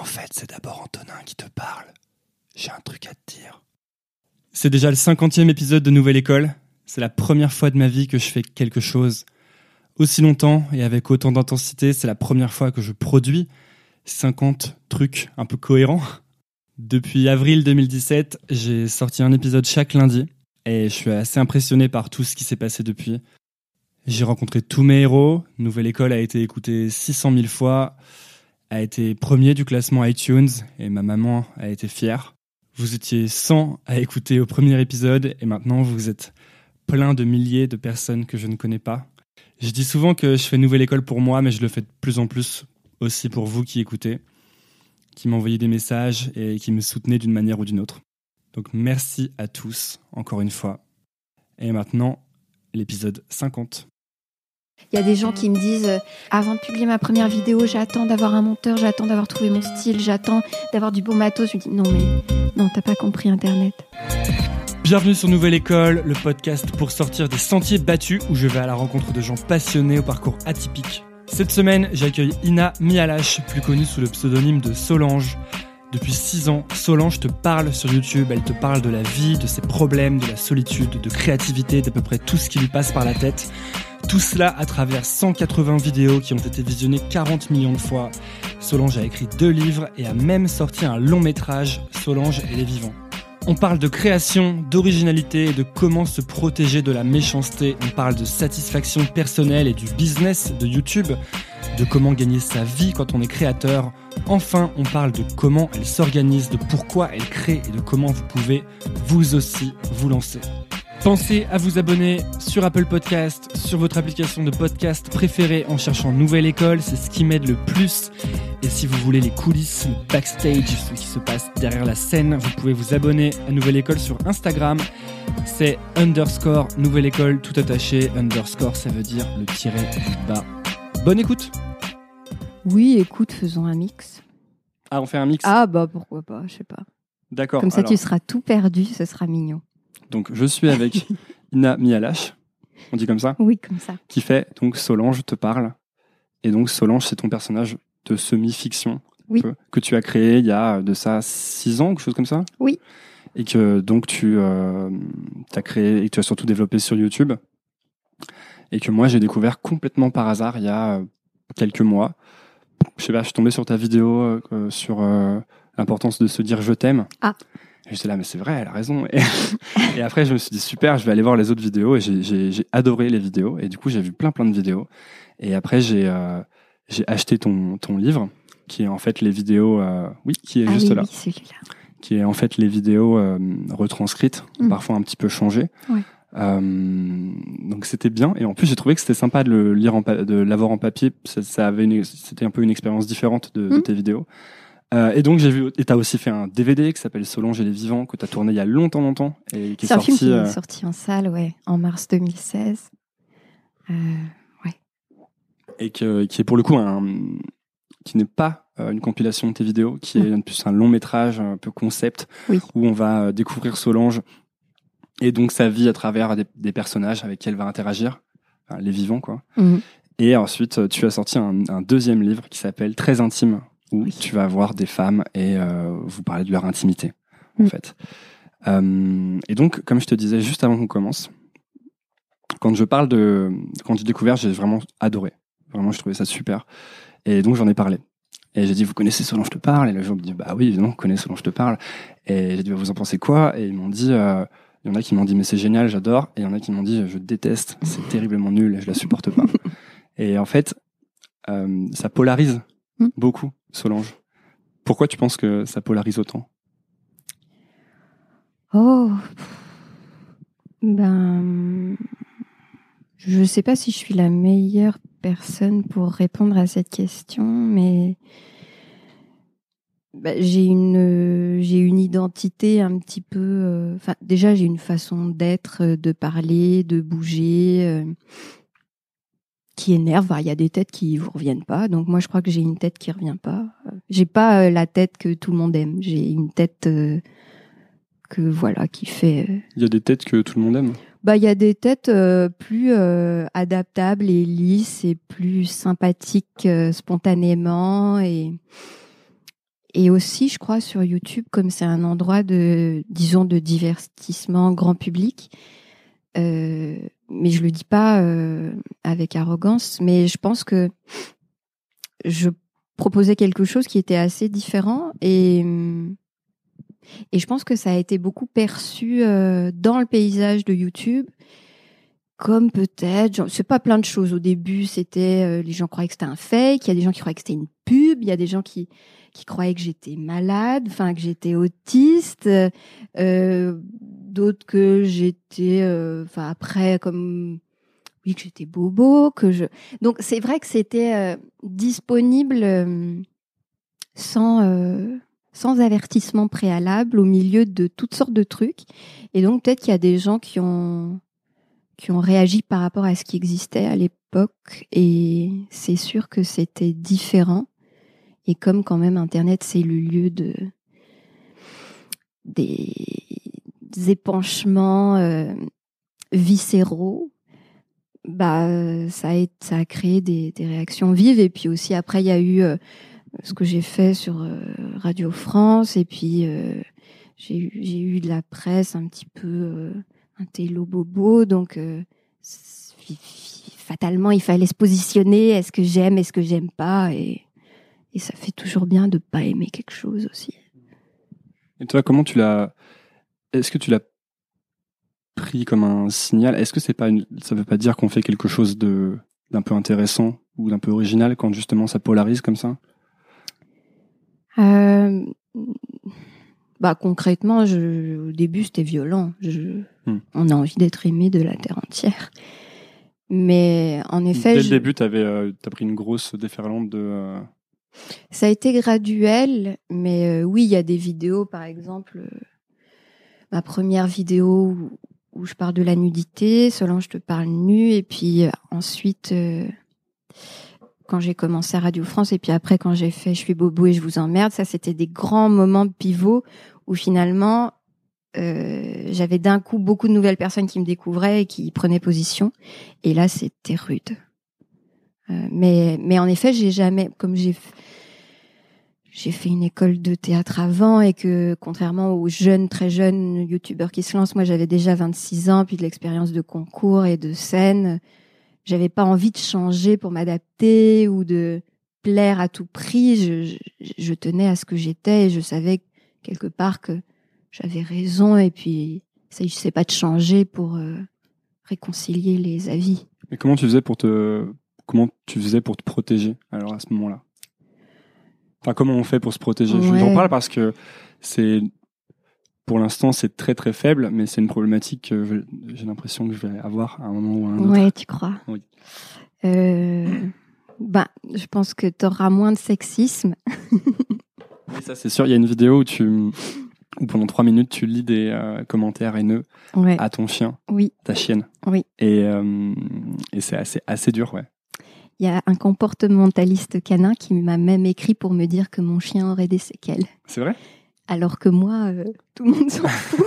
en fait, c'est d'abord Antonin qui te parle. J'ai un truc à te dire. C'est déjà le cinquantième épisode de Nouvelle École. C'est la première fois de ma vie que je fais quelque chose aussi longtemps et avec autant d'intensité. C'est la première fois que je produis 50 trucs un peu cohérents. Depuis avril 2017, j'ai sorti un épisode chaque lundi et je suis assez impressionné par tout ce qui s'est passé depuis. J'ai rencontré tous mes héros. Nouvelle École a été écoutée 600 000 fois, a été premier du classement iTunes et ma maman a été fière. Vous étiez 100 à écouter au premier épisode et maintenant vous êtes plein de milliers de personnes que je ne connais pas. Je dis souvent que je fais Nouvelle École pour moi, mais je le fais de plus en plus aussi pour vous qui écoutez, qui m'envoyez des messages et qui me soutenez d'une manière ou d'une autre. Donc merci à tous, encore une fois. Et maintenant, l'épisode 50. Il y a des gens qui me disent euh, avant de publier ma première vidéo, j'attends d'avoir un monteur, j'attends d'avoir trouvé mon style, j'attends d'avoir du bon matos. Je dis non mais non, t'as pas compris Internet. Bienvenue sur Nouvelle École, le podcast pour sortir des sentiers battus où je vais à la rencontre de gens passionnés au parcours atypique. Cette semaine, j'accueille Ina Mialash, plus connue sous le pseudonyme de Solange. Depuis 6 ans, Solange te parle sur YouTube, elle te parle de la vie, de ses problèmes, de la solitude, de créativité, d'à peu près tout ce qui lui passe par la tête. Tout cela à travers 180 vidéos qui ont été visionnées 40 millions de fois. Solange a écrit deux livres et a même sorti un long métrage, Solange et les vivants. On parle de création, d'originalité et de comment se protéger de la méchanceté. On parle de satisfaction personnelle et du business de YouTube, de comment gagner sa vie quand on est créateur. Enfin, on parle de comment elle s'organise, de pourquoi elle crée et de comment vous pouvez vous aussi vous lancer. Pensez à vous abonner sur Apple Podcast, sur votre application de podcast préférée en cherchant Nouvelle École, c'est ce qui m'aide le plus. Et si vous voulez les coulisses, le backstage, ce qui se passe derrière la scène, vous pouvez vous abonner à Nouvelle École sur Instagram. C'est underscore Nouvelle École tout attaché. Underscore, ça veut dire le tiret du bas. Bonne écoute Oui, écoute, faisons un mix. Ah, on fait un mix? Ah bah pourquoi pas, je sais pas. D'accord. Comme ça alors, tu seras tout perdu, ce sera mignon. Donc, je suis avec Ina Mialash, on dit comme ça, Oui, comme ça. qui fait donc Solange te parle. Et donc, Solange, c'est ton personnage de semi-fiction Oui. un peu, que tu as créé il y a de ça 6 ans, quelque chose comme ça? Oui. Et que donc tu euh, as créé et que tu as surtout développé sur YouTube. Et que moi, j'ai découvert complètement par hasard il y a euh, quelques mois. Je sais pas, je suis tombé sur ta vidéo euh, euh, sur euh, l'importance de se dire je t'aime. Ah. Et j'étais là, mais c'est vrai, elle a raison. Et, et après, je me suis dit, super, je vais aller voir les autres vidéos. Et j'ai- adoré les vidéos. Et du coup, j'ai vu plein, plein de vidéos. Et après, j'ai euh, acheté ton, ton livre, qui est en fait les vidéos, euh, oui, qui est ah juste oui, là, oui, qui est en fait les vidéos euh, retranscrites, Mm. parfois un petit peu changées. Ouais. Donc c'était bien. Et en plus, j'ai trouvé que c'était sympa de le lire en pa- de l'avoir en papier. Ça, ça avait c'était un peu une expérience différente de, de Mm. tes vidéos. Euh, et donc j'ai vu, et t'as aussi fait un DVD qui s'appelle Solange et les vivants que t'as tourné il y a longtemps, longtemps, et qui est C'est un film sorti. qui euh, est sorti en salle, ouais, en mars 2016. Euh, et que, qui est pour le coup un, qui n'est pas euh, une compilation de tes vidéos, qui est plus un long métrage un peu concept Oui. où on va euh, découvrir Solange et donc sa vie à travers des, des personnages avec qui elle va interagir, enfin, les vivants quoi. mhm. Et ensuite euh, tu as sorti un, un deuxième livre qui s'appelle Très intime où Oui. tu vas voir des femmes et euh, vous parler de leur intimité en Mm. fait. Euh, et donc comme je te disais juste avant qu'on commence, quand je parle de quand j'ai découvert, j'ai vraiment adoré. Vraiment, je trouvais ça super. Et donc, j'en ai parlé. Et j'ai dit, vous connaissez Solange te parle? Et les gens me disent, bah oui, évidemment, on connaît Solange te parle. Et j'ai dit, bah, vous en pensez quoi? Et ils m'ont dit, euh, il y en a qui m'ont dit, mais c'est génial, j'adore. Et il y en a qui m'ont dit, je déteste, c'est terriblement nul, je la supporte pas. et en fait, euh, ça polarise Mm. beaucoup, Solange. Pourquoi tu penses que ça polarise autant? Oh. Ben. Je sais pas si je suis la meilleure personne pour répondre à cette question, mais. Ben, j'ai une une identité un petit peu euh, déjà j'ai une façon d'être euh, de parler de bouger euh, qui énerve Enfin, il y a des têtes qui vous reviennent pas donc moi je crois que j'ai une tête qui revient pas Euh, j'ai pas euh, la tête que tout le monde aime j'ai une tête euh, que voilà qui fait Il y a des têtes que tout le monde aime. bah il y a des têtes euh, plus euh, adaptables et lisses et plus sympathiques euh, spontanément et et aussi, je crois, sur YouTube, comme c'est un endroit de, disons, de divertissement grand public. Mais je le dis pas euh, avec arrogance, mais je pense que je proposais quelque chose qui était assez différent et et je pense que ça a été beaucoup perçu euh, dans le paysage de YouTube comme peut-être, c'est pas plein de choses. Au début, c'était euh, les gens croyaient que c'était un fake, il y a des gens qui croyaient que c'était une pub, il y a des gens qui qui croyaient que j'étais malade, enfin que j'étais autiste, d'autres que j'étais, euh, enfin après comme oui que j'étais bobo, que je. Donc c'est vrai que c'était euh, disponible euh, sans sans avertissement préalable au milieu de toutes sortes de trucs. Et donc peut-être qu'il y a des gens qui ont qui ont réagi par rapport à ce qui existait à l'époque et c'est sûr que c'était différent. Et comme quand même Internet c'est le lieu de des, épanchements euh, viscéraux, bah ça a, créé des, réactions vives. Et puis aussi après il y a eu euh, ce que j'ai fait sur euh, Radio France. Et puis j'ai eu, de la presse un petit peu un télo bobo. Donc fatalement il fallait se positionner. Est-ce que j'aime est-ce que j'aime pas? Et, et ça fait toujours bien de pas aimer quelque chose aussi. Et toi comment tu l'as est-ce que tu l'as pris comme un signal? Est-ce que c'est pas une... ça veut pas dire qu'on fait quelque chose de d'un peu intéressant ou d'un peu original quand justement ça polarise comme ça? Euh, bah concrètement, je, au début c'était violent. Je, hmm. On a envie d'être aimé de la terre entière. Mais en effet, dès le début, tu avais euh, as pris une grosse déferlante de. Euh, Ça a été graduel, mais euh, oui, il y a des vidéos, par exemple, ma première vidéo où, je parle de la nudité, Solange te parle nu, et puis ensuite quand j'ai commencé à Radio France et puis après quand j'ai fait Je suis bobo et je vous emmerde, ça c'était des grands moments pivots où finalement euh, j'avais d'un coup beaucoup de nouvelles personnes qui me découvraient et qui prenaient position. Et là c'était rude. Euh, mais mais en effet j'ai jamais comme j'ai j'ai fait une école de théâtre avant et que contrairement aux jeunes très jeunes youtubeurs qui se lancent, moi j'avais déjà 26 ans puis de l'expérience de concours et de scène j'avais pas envie de changer pour m'adapter ou de plaire à tout prix. Je, tenais à ce que j'étais et je savais quelque part que j'avais raison et puis je sais pas de changer pour euh, réconcilier les avis. Mais comment tu faisais pour te comment tu faisais pour te protéger alors à ce moment-là? Enfin, comment on fait pour se protéger? Ouais. J'en parle parce que c'est pour l'instant, c'est très très faible, mais c'est une problématique que j'ai l'impression que je vais avoir à un moment ou à un autre. Oui, tu crois? Oui. Euh, bah, je pense que tu auras moins de sexisme. oui, ça c'est sûr. Il y a une vidéo où tu, où pendant trois minutes, tu lis des euh, commentaires haineux ouais. à ton chien, oui. ta chienne. Oui. Et, euh, et c'est assez, assez dur, ouais. Il y a un comportementaliste canin qui m'a même écrit pour me dire que mon chien aurait des séquelles. C'est vrai? Alors que moi, euh, tout le monde s'en fout.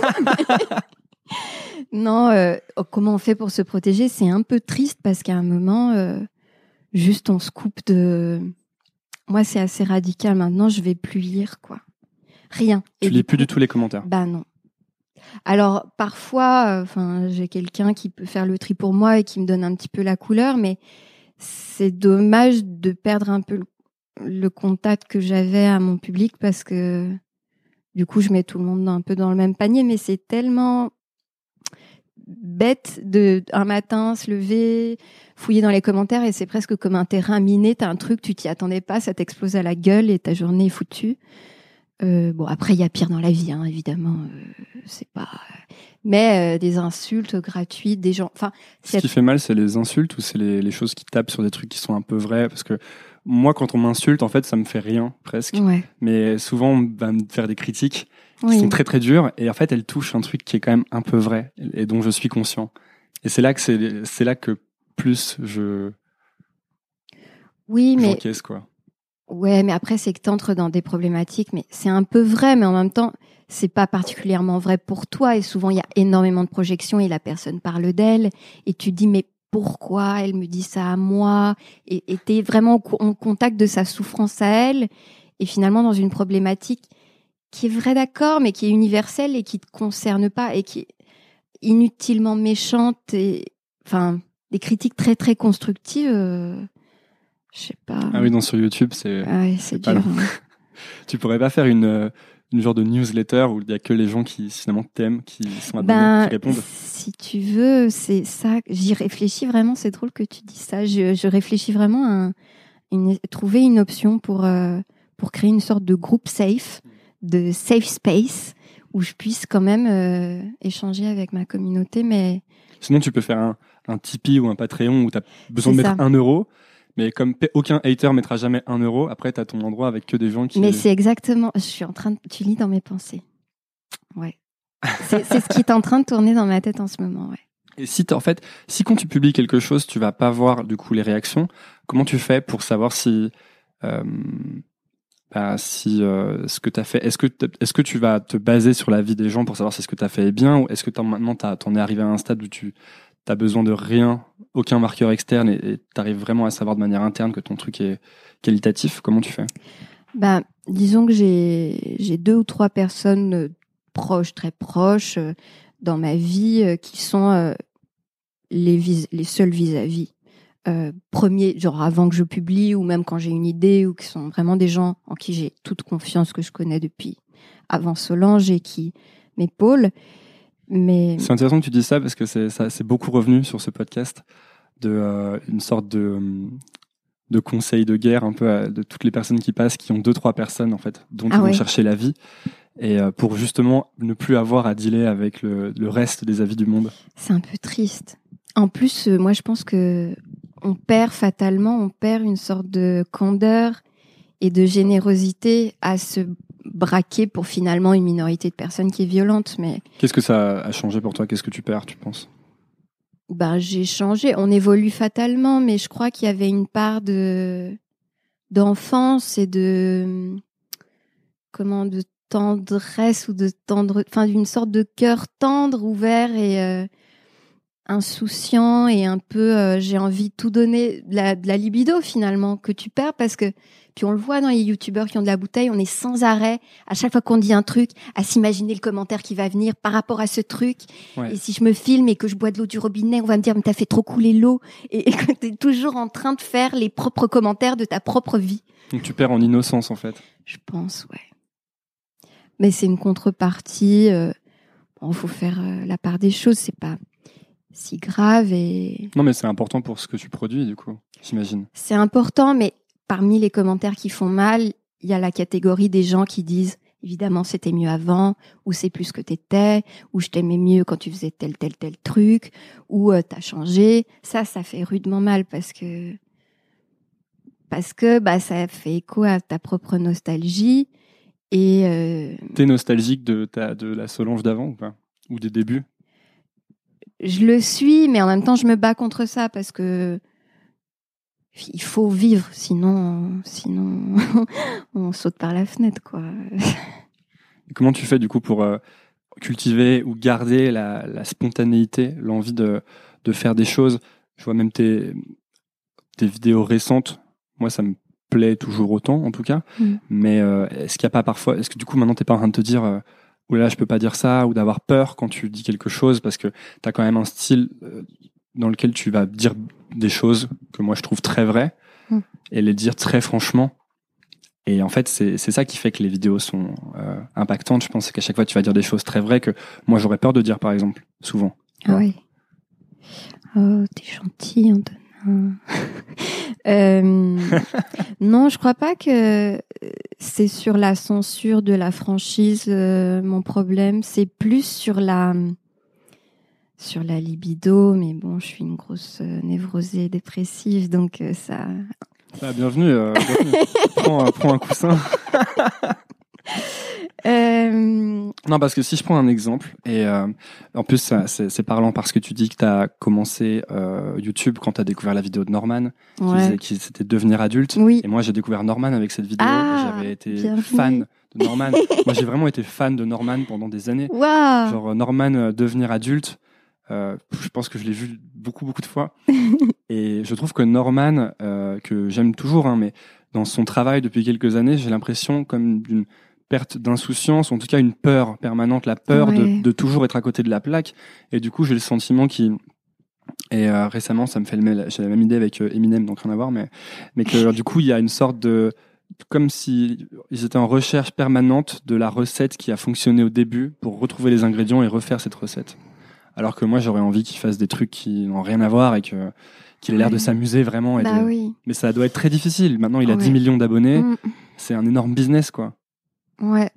non, euh, oh, comment on fait pour se protéger? C'est un peu triste parce qu'à un moment, euh, juste on se coupe de. Moi, c'est assez radical. Maintenant, je vais plus lire quoi. Rien. Tu Et lis plus coup, du tout les commentaires? Bah non. Alors parfois, enfin, j'ai quelqu'un qui peut faire le tri pour moi et qui me donne un petit peu la couleur, mais c'est dommage de perdre un peu le, contact que j'avais à mon public parce que du coup, je mets tout le monde un peu dans le même panier, mais c'est tellement bête de un matin se lever, fouiller dans les commentaires et c'est presque comme un terrain miné. T'as un truc, tu t'y attendais pas, ça t'explose à la gueule et ta journée est foutue. Euh, bon, après il y a pire dans la vie, hein, évidemment. Euh, c'est pas. Mais euh, des insultes gratuites, des gens. Enfin. Ce qui fait mal, c'est les insultes ou c'est les, les choses qui tapent sur des trucs qui sont un peu vrais, parce que moi, quand on m'insulte, en fait, ça me fait rien, presque. Ouais. Mais souvent, on va me faire des critiques qui oui. sont très très dures, et en fait, elles touchent un truc qui est quand même un peu vrai, et dont je suis conscient. Et c'est là que c'est, c'est là que plus je. Oui, mais. quoi. Ouais, mais après, c'est que tu entres dans des problématiques, mais c'est un peu vrai, mais en même temps, c'est pas particulièrement vrai pour toi. Et souvent, il y a énormément de projections et la personne parle d'elle. Et tu dis, mais pourquoi elle me dit ça à moi? Et tu es vraiment en contact de sa souffrance à elle. et finalement dans une problématique qui est vraie d'accord, mais qui est universelle et qui te concerne pas et qui est inutilement méchante et enfin des critiques très très constructives. Je sais pas. Ah oui, non sur YouTube c'est. Ah ouais, c'est dur. Hein. tu pourrais pas faire une euh, une genre de newsletter où il y a que les gens qui finalement t'aiment, qui sont abonnés, ben, qui répondent Si tu veux, c'est ça. J'y réfléchis vraiment. C'est drôle que tu dis ça. Je, je réfléchis vraiment à une, trouver une option pour euh, pour créer une sorte de groupe safe, de safe space où je puisse quand même euh, échanger avec ma communauté. Mais sinon, tu peux faire un, un Tipeee ou un Patreon où tu as besoin de mettre un euro mais comme aucun hater mettra jamais un euro, après, tu as ton endroit avec que des gens qui. Mais c'est exactement. Je suis en train de. Tu lis dans mes pensées. Ouais. c'est ce qui est en train de tourner dans ma tête en ce moment, ouais. Et si en fait, si quand tu publies quelque chose, tu vas pas voir du coup les réactions, comment tu fais pour savoir si euh, bah, si euh, ce que tu as fait, est-ce que est-ce que tu vas te baser sur la vie des gens pour savoir si ce que tu as fait est bien ou est-ce que maintenant tu en es arrivé à un stade où tu t'as besoin de rien, aucun marqueur externe et tu arrives vraiment à savoir de manière interne que ton truc est qualitatif, comment tu fais? Bah, Disons que j'ai deux ou trois personnes euh, proches, très proches euh, dans ma vie euh, qui sont les, seuls vis-à-vis. Euh, premier, genre avant que je publie ou même quand j'ai une idée ou qui sont vraiment des gens en qui j'ai toute confiance que je connais depuis avant Solange et qui m'épaulent. Mais c'est intéressant que tu dises ça parce que c'est beaucoup revenu sur ce podcast de euh, une sorte de de conseil de guerre un peu de toutes les personnes qui passent qui ont deux trois personnes en fait dont ah ils vont chercher la vie et euh, pour justement ne plus avoir à dealer avec le, le reste des avis du monde. C'est un peu triste. En plus, euh, moi je pense que on perd fatalement, on perd une sorte de candeur et de générosité à se braquer pour finalement une minorité de personnes qui est violente. Mais qu'est-ce que ça a changé pour toi? Qu'est-ce que tu perds, tu penses? Ben j'ai changé. On évolue fatalement, mais je crois qu'il y avait une part de d'enfance et de comment de tendresse ou de tendre, enfin d'une sorte de cœur tendre, ouvert et euh, insouciant et un peu euh, j'ai envie de tout donner de la, de la libido finalement que tu perds parce que puis on le voit dans les youtubeurs qui ont de la bouteille, on est sans arrêt, à chaque fois qu'on dit un truc, à s'imaginer le commentaire qui va venir par rapport à ce truc. Et si je me filme et que je bois de l'eau du robinet, on va me dire, mais t'as fait trop couler l'eau. Et, que t'es toujours en train de faire les propres commentaires de ta propre vie. Donc tu perds en innocence, en fait. Je pense, ouais. Mais c'est une contrepartie. Euh, bon, faut faire euh, la part des choses. C'est pas si grave et. Non, mais c'est important pour ce que tu produis, du coup, j'imagine. C'est important, mais parmi les commentaires qui font mal, il y a la catégorie des gens qui disent évidemment c'était mieux avant, ou c'est plus que t'étais, ou je t'aimais mieux quand tu faisais tel tel tel truc, ou euh, t'as changé. Ça, ça fait rudement mal parce que parce que bah ça fait écho à ta propre nostalgie et. Euh... T'es nostalgique de ta de la Solange d'avant ou pas, ou des débuts? Je le suis, mais en même temps je me bats contre ça parce que il faut vivre, sinon, sinon on saute par la fenêtre, quoi. Comment tu fais du coup pour euh, cultiver ou garder la, spontanéité, l'envie de, de, faire des choses? Je vois même tes, tes vidéos récentes. Moi, ça me plaît toujours autant, en tout cas. Mm. Mais euh, est-ce qu'il n'y a pas parfois, est-ce que du coup maintenant t'es pas en train de te dire, euh, là je peux pas dire ça, ou d'avoir peur quand tu dis quelque chose parce que tu as quand même un style dans lequel tu vas dire des choses que moi je trouve très vraies hmm. et les dire très franchement. Et en fait, c'est ça qui fait que les vidéos sont euh, impactantes. Je pense qu'à chaque fois, tu vas dire des choses très vraies que moi j'aurais peur de dire, par exemple, souvent. Ah oui. Oh, t'es gentil, Antonin. euh, non, je crois pas que c'est sur la censure de la franchise euh, mon problème. C'est plus sur la sur la libido, mais bon, je suis une grosse euh, névrosée dépressive, donc euh, ça. Ah, bienvenue, euh, prends, un coussin. Non, parce que si je prends un exemple, et en plus c'est parlant parce que tu dis que tu as commencé YouTube quand tu as découvert la vidéo de Norman, qui, c'était devenir adulte. Oui. Et moi j'ai découvert Norman avec cette vidéo, ah, j'avais été fan de Norman. moi j'ai vraiment été fan de Norman pendant des années. Wow. Genre Norman devenir adulte, euh, je pense que je l'ai vu beaucoup, beaucoup de fois. et je trouve que Norman, euh, que j'aime toujours, hein, mais dans son travail depuis quelques années, j'ai l'impression comme d'une perte d'insouciance, en tout cas une peur permanente, la peur de, de, toujours être à côté de la plaque. Et du coup, j'ai le sentiment qu'il et euh, récemment, ça me fait le j'ai la même idée avec euh, Eminem, donc rien à voir, mais mais que du coup, il y a une sorte de comme si ils étaient en recherche permanente de la recette qui a fonctionné au début pour retrouver les ingrédients et refaire cette recette. Alors que moi, j'aurais envie qu'ils fassent des trucs qui n'ont rien à voir et que qu'il ait l'air de s'amuser vraiment. bah oui. Mais ça doit être très difficile. Maintenant, il a 10 millions d'abonnés. Mm. C'est un énorme business, quoi. Ouais.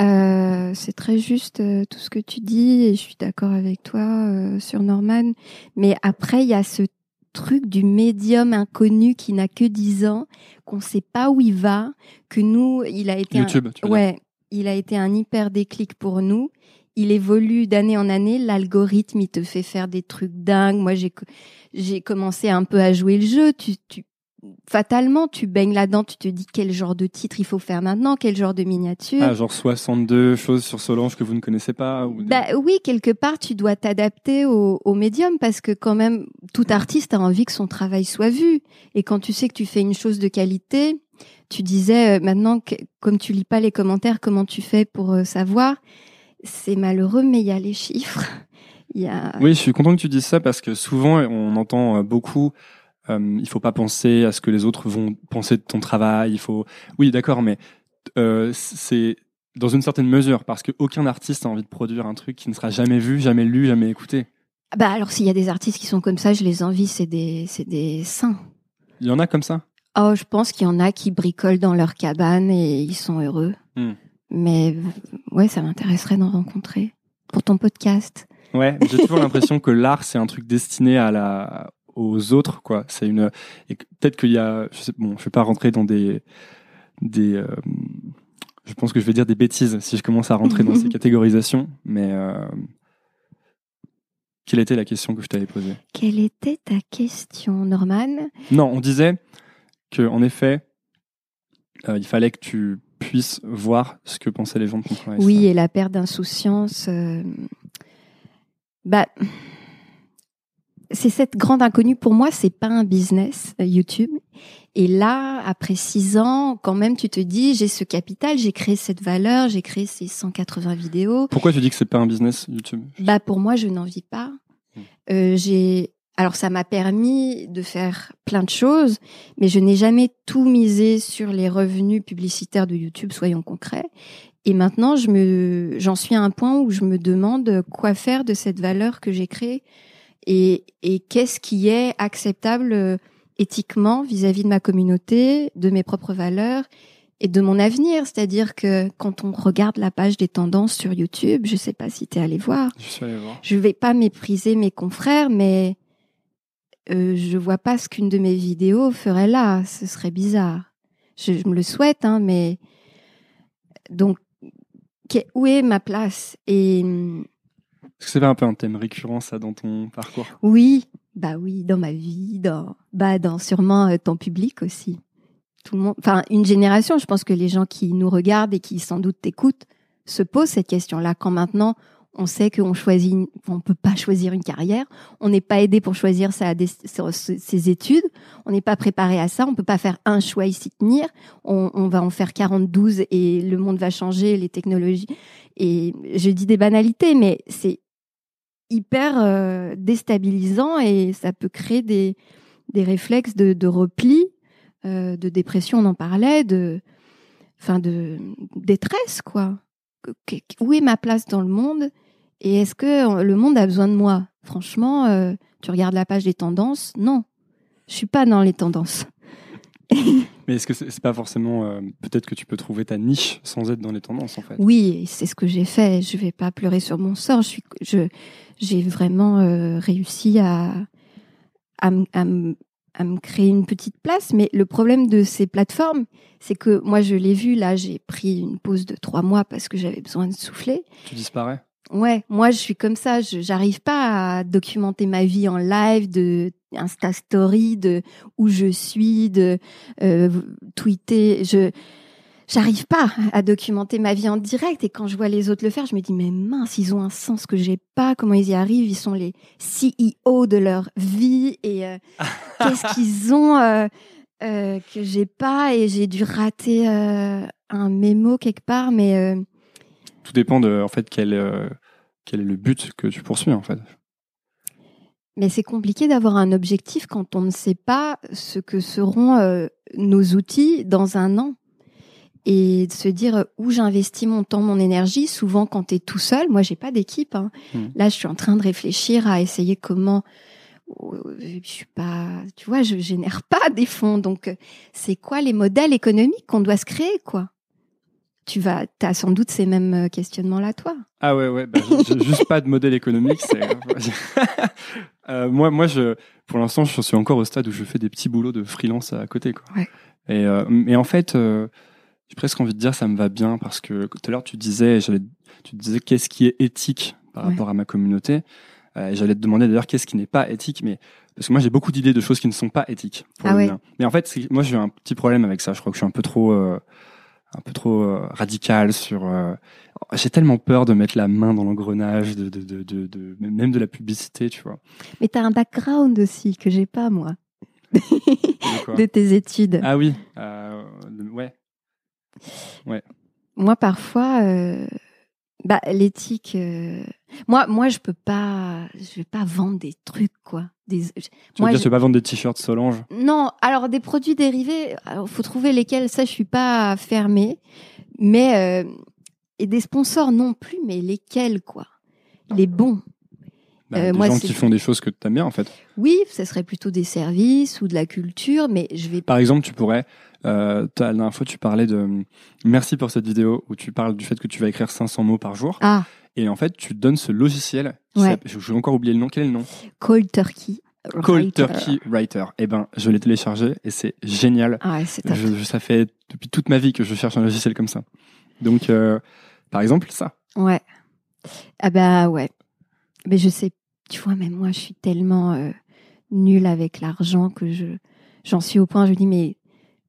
Euh, c'est très juste euh, tout ce que tu dis et je suis d'accord avec toi euh, sur Norman. Mais après, il y a ce truc du médium inconnu qui n'a que 10 ans, qu'on ne sait pas où il va, que nous, il a été YouTube, un... ouais, il a été un hyper déclic pour nous. Il évolue d'année en année. L'algorithme, il te fait faire des trucs dingues. Moi, j'ai j'ai commencé un peu à jouer le jeu. Tu, tu fatalement, tu baignes là-dedans, tu te dis quel genre de titre il faut faire maintenant, quel genre de miniature. Ah, genre 62 choses sur Solange que vous ne connaissez pas Bah oui, quelque part, tu dois t'adapter au, médium parce que quand même, tout artiste a envie que son travail soit vu. Et quand tu sais que tu fais une chose de qualité, tu disais euh, maintenant, comme tu lis pas les commentaires, comment tu fais pour euh, savoir? C'est malheureux, mais il y a les chiffres. Il y a... Oui, je suis content que tu dises ça parce que souvent, on entend euh, beaucoup euh, il faut pas penser à ce que les autres vont penser de ton travail. Il faut, oui, d'accord, mais euh, c'est dans une certaine mesure parce qu'aucun artiste a envie de produire un truc qui ne sera jamais vu, jamais lu, jamais écouté. Bah alors s'il y a des artistes qui sont comme ça, je les envie, c'est des c'est des saints. Il y en a comme ça? Oh, je pense qu'il y en a qui bricolent dans leur cabane et ils sont heureux. Hmm. Mais ouais, ça m'intéresserait d'en rencontrer pour ton podcast. Ouais, j'ai toujours l'impression que l'art c'est un truc destiné à la aux autres quoi c'est une peut-être qu'il y a je sais bon je vais pas rentrer dans des des euh, je pense que je vais dire des bêtises si je commence à rentrer dans ces catégorisations mais euh, quelle était la question que je t'avais posée? Quelle était ta question, Norman? Non, on disait que en effet, euh, il fallait que tu puisses voir ce que pensaient les gens de ton travail. Oui, et la perte d'insouciance. Bah, c'est cette grande inconnue. Pour moi, c'est pas un business, euh, YouTube. Et là, après six ans, quand même, tu te dis, j'ai ce capital, j'ai créé cette valeur, j'ai créé ces 180 vidéos. Pourquoi tu dis que c'est pas un business, YouTube? Bah, pour moi, je n'en vis pas. Hmm. Euh, j'ai, alors ça m'a permis de faire plein de choses, mais je n'ai jamais tout misé sur les revenus publicitaires de YouTube, soyons concrets. Et maintenant, je me, j'en suis à un point où je me demande quoi faire de cette valeur que j'ai créée et, et qu'est-ce qui est acceptable euh, éthiquement vis-à-vis de ma communauté, de mes propres valeurs et de mon avenir? C'est-à-dire que quand on regarde la page des tendances sur YouTube, je sais pas si tu es allé voir. Je suis allé voir. Je vais pas mépriser mes confrères, mais euh, je vois pas ce qu'une de mes vidéos ferait là. Ce serait bizarre. Je, me le souhaite, hein, mais donc où est ma place? Et est-ce que c'est un peu un thème récurrent, ça, dans ton parcours Oui, bah oui, dans ma vie, dans, bah, dans sûrement euh, ton public aussi. Tout le monde, enfin, une génération, je pense que les gens qui nous regardent et qui sans doute t'écoutent se posent cette question-là. Quand maintenant, on sait qu'on choisit, on peut pas choisir une carrière, on n'est pas aidé pour choisir sa, ses études, on n'est pas préparé à ça, on peut pas faire un choix ici tenir, on, on va en faire 42 et le monde va changer, les technologies. Et je dis des banalités, mais c'est hyper euh, déstabilisant et ça peut créer des, des réflexes de, repli, euh, de dépression, on en parlait, de, de détresse quoi. Où est ma place dans le monde et est-ce que le monde a besoin de moi? Franchement, euh, tu regardes la page des tendances, non, je suis pas dans les tendances. Mais est-ce que c'est pas forcément euh, peut-être que tu peux trouver ta niche sans être dans les tendances en fait? Oui, c'est ce que j'ai fait. Je vais pas pleurer sur mon sort. Je suis, je, j'ai vraiment euh, réussi à, à, à, à, me créer une petite place. Mais le problème de ces plateformes, c'est que moi je l'ai vu là, j'ai pris une pause de trois mois parce que j'avais besoin de souffler. Tu disparais? Ouais, moi je suis comme ça, j'arrive pas à documenter ma vie en live, de Insta Story, de où je suis, de euh, tweeter. Je j'arrive pas à documenter ma vie en direct et quand je vois les autres le faire, je me dis mais mince, ils ont un sens que j'ai pas. Comment ils y arrivent? Ils sont les CEO de leur vie et euh, qu'est-ce qu'ils ont euh, euh, que j'ai pas? Et j'ai dû rater euh, un mémo quelque part, mais Tout dépend de, en fait, quel, quel est le but que tu poursuis, en fait. Mais c'est compliqué d'avoir un objectif quand on ne sait pas ce que seront euh, nos outils dans un an et de se dire euh, où j'investis mon temps, mon énergie. Souvent, quand tu es tout seul, moi, j'ai pas d'équipe. hein. Hmm. Là, je suis en train de réfléchir à essayer comment. euh, Je suis pas, tu vois, je génère pas des fonds. Donc, euh, c'est quoi les modèles économiques qu'on doit se créer, quoi? Tu vas, t'as sans doute ces mêmes euh, questionnements-là, toi. Ah ouais, ouais, bah, juste pas de modèle économique. Euh, moi, moi, je, pour l'instant, je suis encore au stade où je fais des petits boulots de freelance à côté. Quoi. Ouais. Et, euh, mais en fait, euh, j'ai presque envie de dire ça me va bien parce que tout à l'heure, tu disais, tu disais qu'est-ce qui est éthique par Ouais. rapport à ma communauté. J'allais te demander d'ailleurs qu'est-ce qui n'est pas éthique, mais parce que moi j'ai beaucoup d'idées de choses qui ne sont pas éthiques. pour Ah le ouais. Mais en fait, moi j'ai un petit problème avec ça. Je crois que je suis un peu trop, un peu trop euh, radical sur. euh, j'ai tellement peur de mettre la main dans l'engrenage, de, de, de, même de la publicité, tu vois. Mais t'as un background aussi que j'ai pas, moi, De tes études. Ah oui, euh, le- ouais. moi parfois euh, bah l'éthique euh, moi moi je peux pas je vais pas vendre des trucs quoi des je- Tu moi veux dire, je- tu veux pas vendre des t-shirts Solange? Non alors des produits dérivés alors faut trouver lesquels ça je suis pas fermée mais et des sponsors non plus mais lesquels quoi? Les bons bah, Euh, Des moi, gens qui font des choses que tu aimes bien, en fait. oui ce serait plutôt des services ou de la culture mais je vais Par exemple, tu pourrais. Euh, la dernière fois, tu parlais de. Merci pour cette vidéo où tu parles du fait que tu vas écrire 500 mots par jour. ah Et en fait, tu donnes ce logiciel. Ouais. Je vais encore oublier le nom. Quel est le nom? Cold turkey Cold writer. Turkey Writer. Eh ben, je l'ai téléchargé et c'est génial. ah ouais, c'est top. Je, je- ça fait depuis toute ma vie que je cherche un logiciel comme ça. Donc, euh, par exemple, ça. Ouais. Ah bah ouais. Mais je sais, tu vois, même moi, je suis tellement euh, nulle avec l'argent que je j'en suis au point, je dis, mais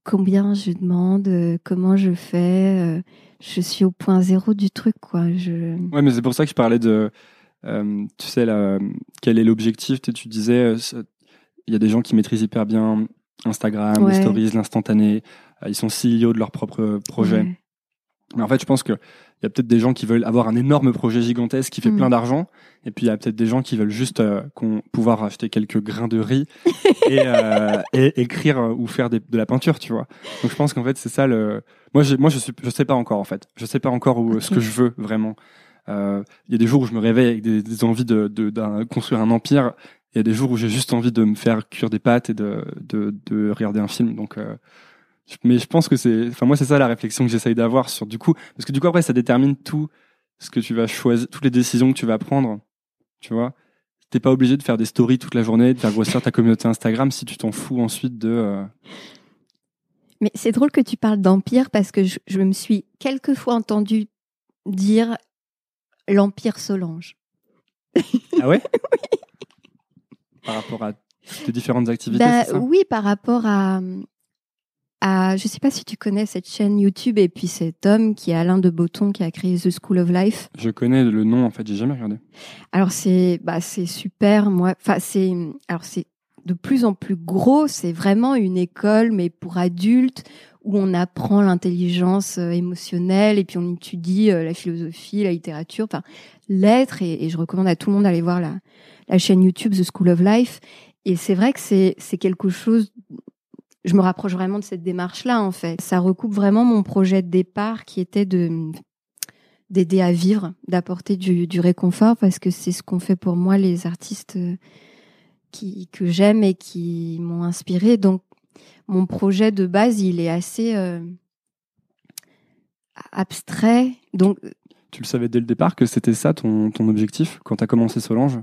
combien je demande, euh, comment je fais, euh, je suis au point zéro du truc, quoi. Je... Ouais, mais c'est pour ça que je parlais de. euh, tu sais, là, quel est l'objectif Tu sais, tu disais, il y a des gens qui maîtrisent hyper bien Instagram, Ouais. les stories, l'instantané. ils sont CEO de leur propre projet. Ouais. Mais en fait, je pense qu'il y a peut-être des gens qui veulent avoir un énorme projet gigantesque qui fait Mm. plein d'argent. Et puis, il y a peut-être des gens qui veulent juste euh, qu'on- pouvoir acheter quelques grains de riz et, euh, et écrire euh, ou faire des- de la peinture, tu vois. Donc, je pense qu'en fait, c'est ça le. Moi, moi, je suis, je sais pas encore, en fait. Je sais pas encore où, ce Ok. que je veux vraiment. Euh, Il y a des jours où je me réveille avec des, des envies de, de, d'un- construire un empire. Il y a des jours où j'ai juste envie de me faire cuire des pâtes et de, de, de regarder un film. Donc, euh, mais je pense que c'est, enfin moi c'est ça la réflexion que j'essaye d'avoir sur du coup, parce que du coup après ça détermine tout ce que tu vas choisir, toutes les décisions que tu vas prendre. Tu vois, t'es pas obligé de faire des stories toute la journée, de faire grossir ta communauté Instagram si tu t'en fous ensuite de. euh, Mais c'est drôle que tu parles d'empire parce que je, je me suis quelquefois entendu dire l'empire Solange. Ah ouais? Par rapport à tes différentes activités. Bah, ça? oui, par rapport à, à, je sais pas si tu connais cette chaîne YouTube et puis cet homme qui est Alain de Botton qui a créé The School of Life. Je connais le nom en fait, j'ai jamais regardé. Alors c'est, bah c'est super. Moi, enfin c'est, alors c'est de plus en plus gros. C'est vraiment une école, mais pour adultes où on apprend l'intelligence euh, émotionnelle et puis on étudie euh, la philosophie, la littérature, enfin l'être. Et, et je recommande à tout le monde d'aller voir la, la chaîne YouTube The School of Life. Et c'est vrai que c'est c'est quelque chose. Je me rapproche vraiment de cette démarche-là en fait. Ça recoupe vraiment mon projet de départ qui était de d'aider à vivre, d'apporter du, réconfort parce que c'est ce qu'on fait pour moi les artistes euh, que j'aime et qui m'ont inspiré. Donc mon projet de base, il est assez euh, abstrait. Donc Tu le savais dès le départ que c'était ça ton, objectif quand tu as commencé Solange?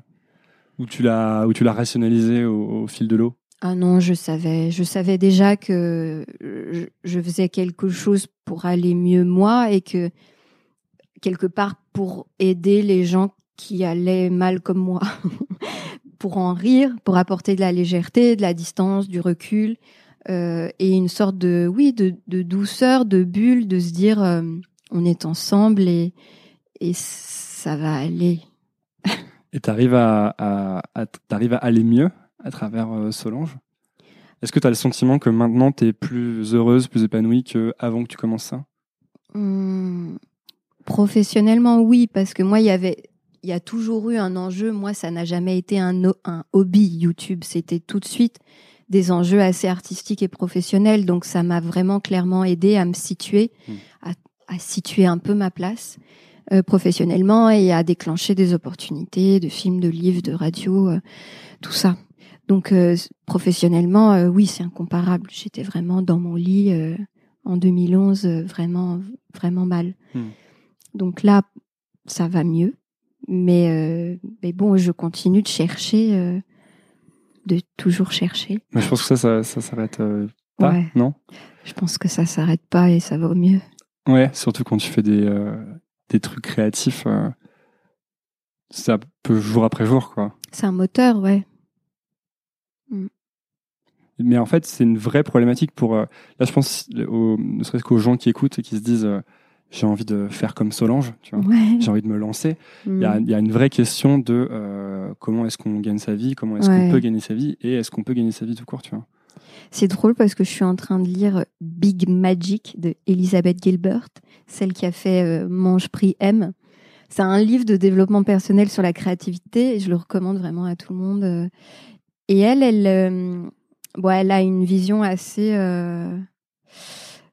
Ou tu l'as ou tu l'as rationalisé au fil de l'eau? Ah non, je savais. Je savais déjà que je, faisais quelque chose pour aller mieux moi et que quelque part pour aider les gens qui allaient mal comme moi, pour en rire, pour apporter de la légèreté, de la distance, du recul euh, et une sorte de oui de, douceur, de bulle, de se dire euh, on est ensemble et et ça va aller. Et t'arrives à, à- t'arrives à aller mieux? À travers euh, Solange Est-ce que tu as le sentiment que maintenant tu es plus heureuse, plus épanouie qu'avant que tu commences ça? Hum, Professionnellement, oui, parce que moi, il y avait, il y a toujours eu un enjeu. Moi, ça n'a jamais été un, un hobby YouTube. C'était tout de suite des enjeux assez artistiques et professionnels. Donc, ça m'a vraiment clairement aidé à me situer, hum. à, à, situer un peu ma place euh, professionnellement et à déclencher des opportunités de films, de livres, de radio, euh, tout ça. Donc euh, professionnellement, euh, oui, c'est incomparable. J'étais vraiment dans mon lit euh, en 2011, vraiment, vraiment mal. Hmm. Donc là, ça va mieux, mais mais bon, je continue de chercher, de toujours chercher. Mais je pense que ça, ça, ça s'arrête pas, non? Je pense que ça s'arrête pas et ça va au mieux. Ouais, surtout quand tu fais des des trucs créatifs, ça peut jour après jour, quoi. C'est un moteur, ouais. Mm. Mais en fait, c'est une vraie problématique pour. Euh, là, je pense, ne serait-ce qu'aux gens qui écoutent et qui se disent euh, j'ai envie de faire comme Solange, tu vois, j'ai envie de me lancer. Il y, a, mm. une vraie question de euh, comment est-ce qu'on gagne sa vie, comment est-ce qu'on peut gagner sa vie et est-ce qu'on peut gagner sa vie tout court, tu vois. C'est drôle parce que je suis en train de lire Big Magic de Elizabeth Gilbert, celle qui a fait Mange Prix M. C'est un livre de développement personnel sur la créativité et je le recommande vraiment à tout le monde. Et elle, elle, euh, bon, elle a une vision assez euh,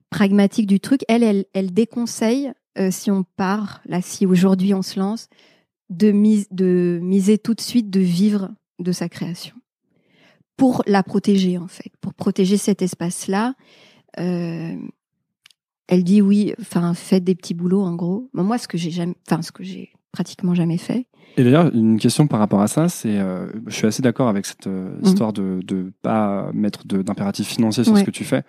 pragmatique du truc. Elle, elle, elle déconseille, euh, si on part, là, si aujourd'hui on se lance, de, mise, de miser tout de suite, de vivre de sa création. Pour la protéger, en fait, pour protéger cet espace-là. Euh, elle dit oui, enfin, faites des petits boulots, en gros. Moi, ce que j'ai jamais, enfin, ce que j'ai pratiquement jamais fait. Et d'ailleurs, une question par rapport à ça, c'est, euh, je suis assez d'accord avec cette euh, mm. histoire de ne pas mettre d'impératif financier sur ce que tu fais.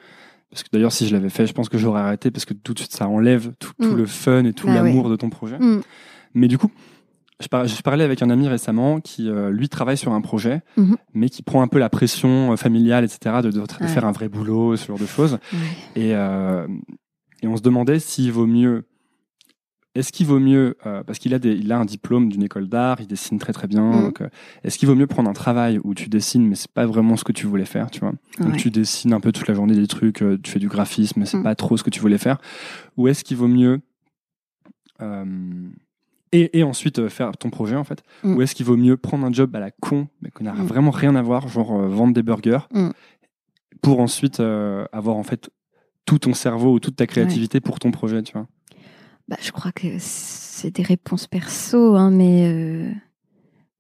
Parce que d'ailleurs, si je l'avais fait, je pense que j'aurais arrêté parce que tout de suite, ça enlève tout, mm. le fun et tout bah l'amour de ton projet. Mm. Mais du coup, je, parlais avec un ami récemment qui, euh, lui, travaille sur un projet, mm-hmm. mais qui prend un peu la pression familiale, etc., de, de, faire un vrai boulot, ce genre de choses. Et, et on se demandait s'il vaut mieux est-ce qu'il vaut mieux, euh, parce qu'il a, des, il a un diplôme d'une école d'art, il dessine très très bien, mhm. euh, est-ce qu'il vaut mieux prendre un travail où tu dessines mais c'est pas vraiment ce que tu voulais faire, tu vois? Donc tu dessines un peu toute la journée des trucs, euh, tu fais du graphisme mais c'est mhm. pas trop ce que tu voulais faire, ou est-ce qu'il vaut mieux et, et, ensuite faire ton projet en fait, mhm. ou est-ce qu'il vaut mieux prendre un job à la con mais qu'on n'a vraiment rien à voir, genre vendre des burgers, pour ensuite avoir en fait tout ton cerveau ou toute ta créativité pour ton projet, tu vois? Bah, je crois que c'est des réponses perso, hein, mais euh,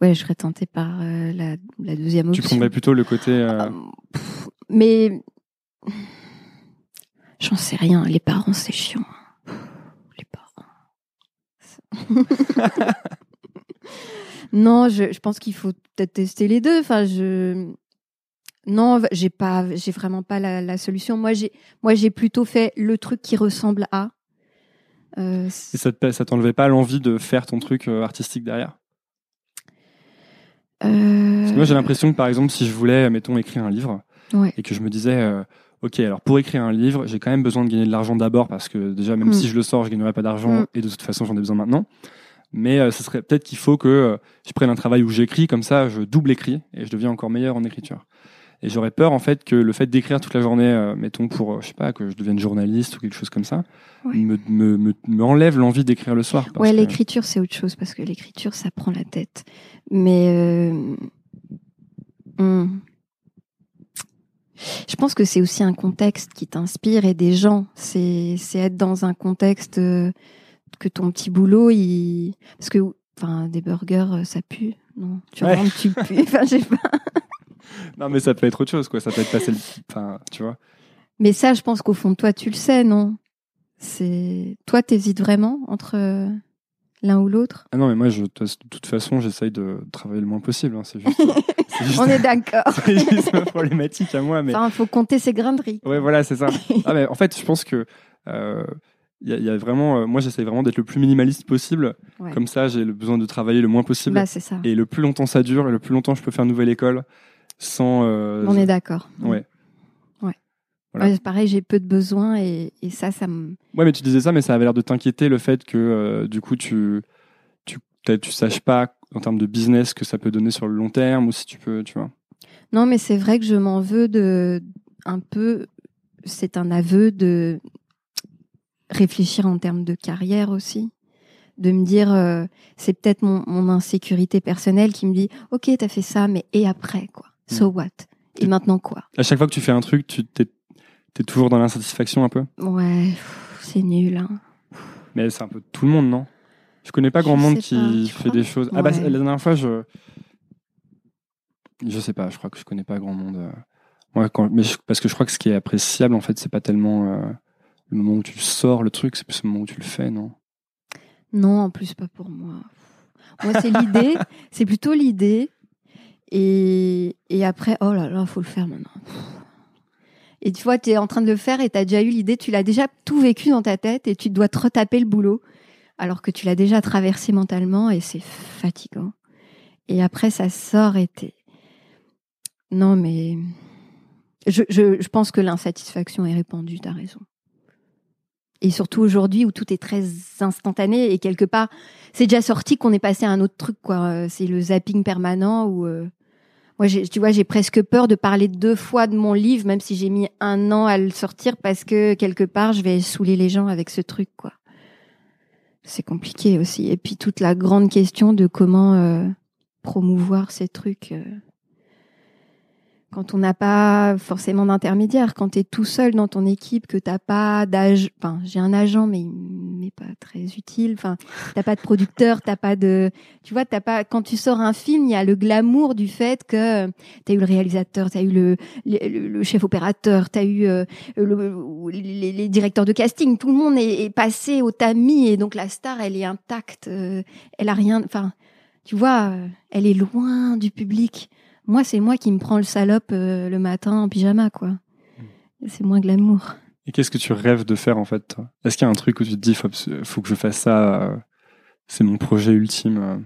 ouais, je serais tentée par euh, la, la, deuxième option. Tu prendrais plutôt le côté. Euh, ah, mais j'en sais rien. Les parents, c'est chiant. Les parents. non, je, je pense qu'il faut peut-être tester les deux. Enfin, je. Non, j'ai pas, j'ai vraiment pas la, la solution. Moi, j'ai, moi, j'ai plutôt fait le truc qui ressemble à. Euh, et ça, ça t'enlevait pas l'envie de faire ton truc euh, artistique derrière? Euh... moi j'ai l'impression que par exemple si je voulais, mettons, écrire un livre et que je me disais, ok, alors pour écrire un livre, j'ai quand même besoin de gagner de l'argent d'abord parce que déjà même mm. si je le sors, je gagnerai pas d'argent mm. et de toute façon j'en ai besoin maintenant. Mais ce serait peut-être qu'il faut que je prenne un travail où j'écris, comme ça je double écrit et je deviens encore meilleur en écriture. Et j'aurais peur en fait que le fait d'écrire toute la journée, euh, mettons pour, euh, je sais pas, que je devienne journaliste ou quelque chose comme ça, me, me, me, enlève l'envie d'écrire le soir. ouais, l'écriture c'est autre chose parce que l'écriture ça prend la tête. Mais euh, hmm. je pense que c'est aussi un contexte qui t'inspire et des gens. C'est c'est être dans un contexte que ton petit boulot, il parce que enfin des burgers ça pue. Non, tu rentres, tu pues. Enfin, je sais pas non, mais ça peut être autre chose, quoi. Ça peut être passer le. Enfin, tu vois. Mais ça, je pense qu'au fond de toi, tu le sais, non? C'est toi, t'hésites vraiment entre euh, l'un ou l'autre? Ah non, mais moi, je, de toute façon, j'essaye de travailler le moins possible. Hein. C'est juste, On est d'accord. c'est juste problématique à moi. Mais... Enfin, il faut compter ses grains de riz. Ouais, voilà, c'est ça. ah, mais en fait, je pense que. Euh, y, a vraiment, euh, moi j'essaie vraiment d'être le plus minimaliste possible. Comme ça, j'ai le besoin de travailler le moins possible. Bah, ça. Et le plus longtemps ça dure, et le plus longtemps je peux faire une nouvelle école, sans. Euh, On est d'accord. Ouais. Ouais. pareil, j'ai peu de besoins et, et ça, ça me. Ouais, mais tu disais ça, mais ça avait l'air de t'inquiéter le fait que euh, du coup tu tu tu saches pas en termes de business que ça peut donner sur le long terme ou si tu peux, tu vois. Non, mais c'est vrai que je m'en veux de un peu. C'est un aveu de réfléchir en termes de carrière aussi. De me dire, euh, c'est peut-être mon, mon, insécurité personnelle qui me dit, ok, t'as fait ça, mais et après quoi So mm. what? Et maintenant quoi? À chaque fois que tu fais un truc, tu t'es es toujours dans l'insatisfaction un peu? Ouais, c'est nul. Hein. Mais c'est un peu tout le monde, non? Je connais pas grand monde qui fait des choses. Ah bah, la dernière fois, je. Je sais pas, je crois que je connais pas grand monde. Euh. Ouais, quand... mais parce que je crois que ce qui est appréciable, en fait, c'est pas tellement euh, le moment où tu sors le truc, c'est plus le moment où tu le fais, non? Non, en plus, pas pour moi. Moi, c'est l'idée, c'est plutôt l'idée. Et, après, oh là là, faut le faire maintenant. Et tu vois, tu es en train de le faire et tu as déjà eu l'idée, tu l'as déjà tout vécu dans ta tête et tu dois te retaper le boulot alors que tu l'as déjà traversé mentalement et c'est fatigant. Et après, ça sort et t'es... Non, mais je, je, pense que l'insatisfaction est répandue, tu as raison. Et surtout aujourd'hui où tout est très instantané et quelque part, c'est déjà sorti qu'on est passé à un autre truc, quoi. C'est le zapping permanent où... Euh, moi, tu vois, j'ai presque peur de parler deux fois de mon livre, même si j'ai mis un an à le sortir, parce que quelque part, je vais saouler les gens avec ce truc, quoi. C'est compliqué aussi. Et puis toute la grande question de comment euh, promouvoir ces trucs. Euh, quand on n'a pas forcément d'intermédiaire, quand tu es tout seul dans ton équipe, que t'as pas d'agent, enfin j'ai un agent mais mais pas très utile, enfin t'as pas de producteur, t'as pas de, tu vois, t'as pas quand tu sors un film, il y a le glamour du fait que t'as eu le réalisateur, t'as eu le, le, chef opérateur, t'as eu euh, les, directeurs de casting, tout le monde est, passé au tamis et donc la star elle est intacte, euh, elle a rien, enfin tu vois, elle est loin du public. Moi, c'est moi qui me prends le salope euh, le matin en pyjama, quoi. Hmm. C'est moins glamour. Et qu'est-ce que tu rêves de faire, en fait Est-ce qu'il y a un truc où tu te dis, faut, faut que je fasse ça euh, C'est mon projet ultime euh?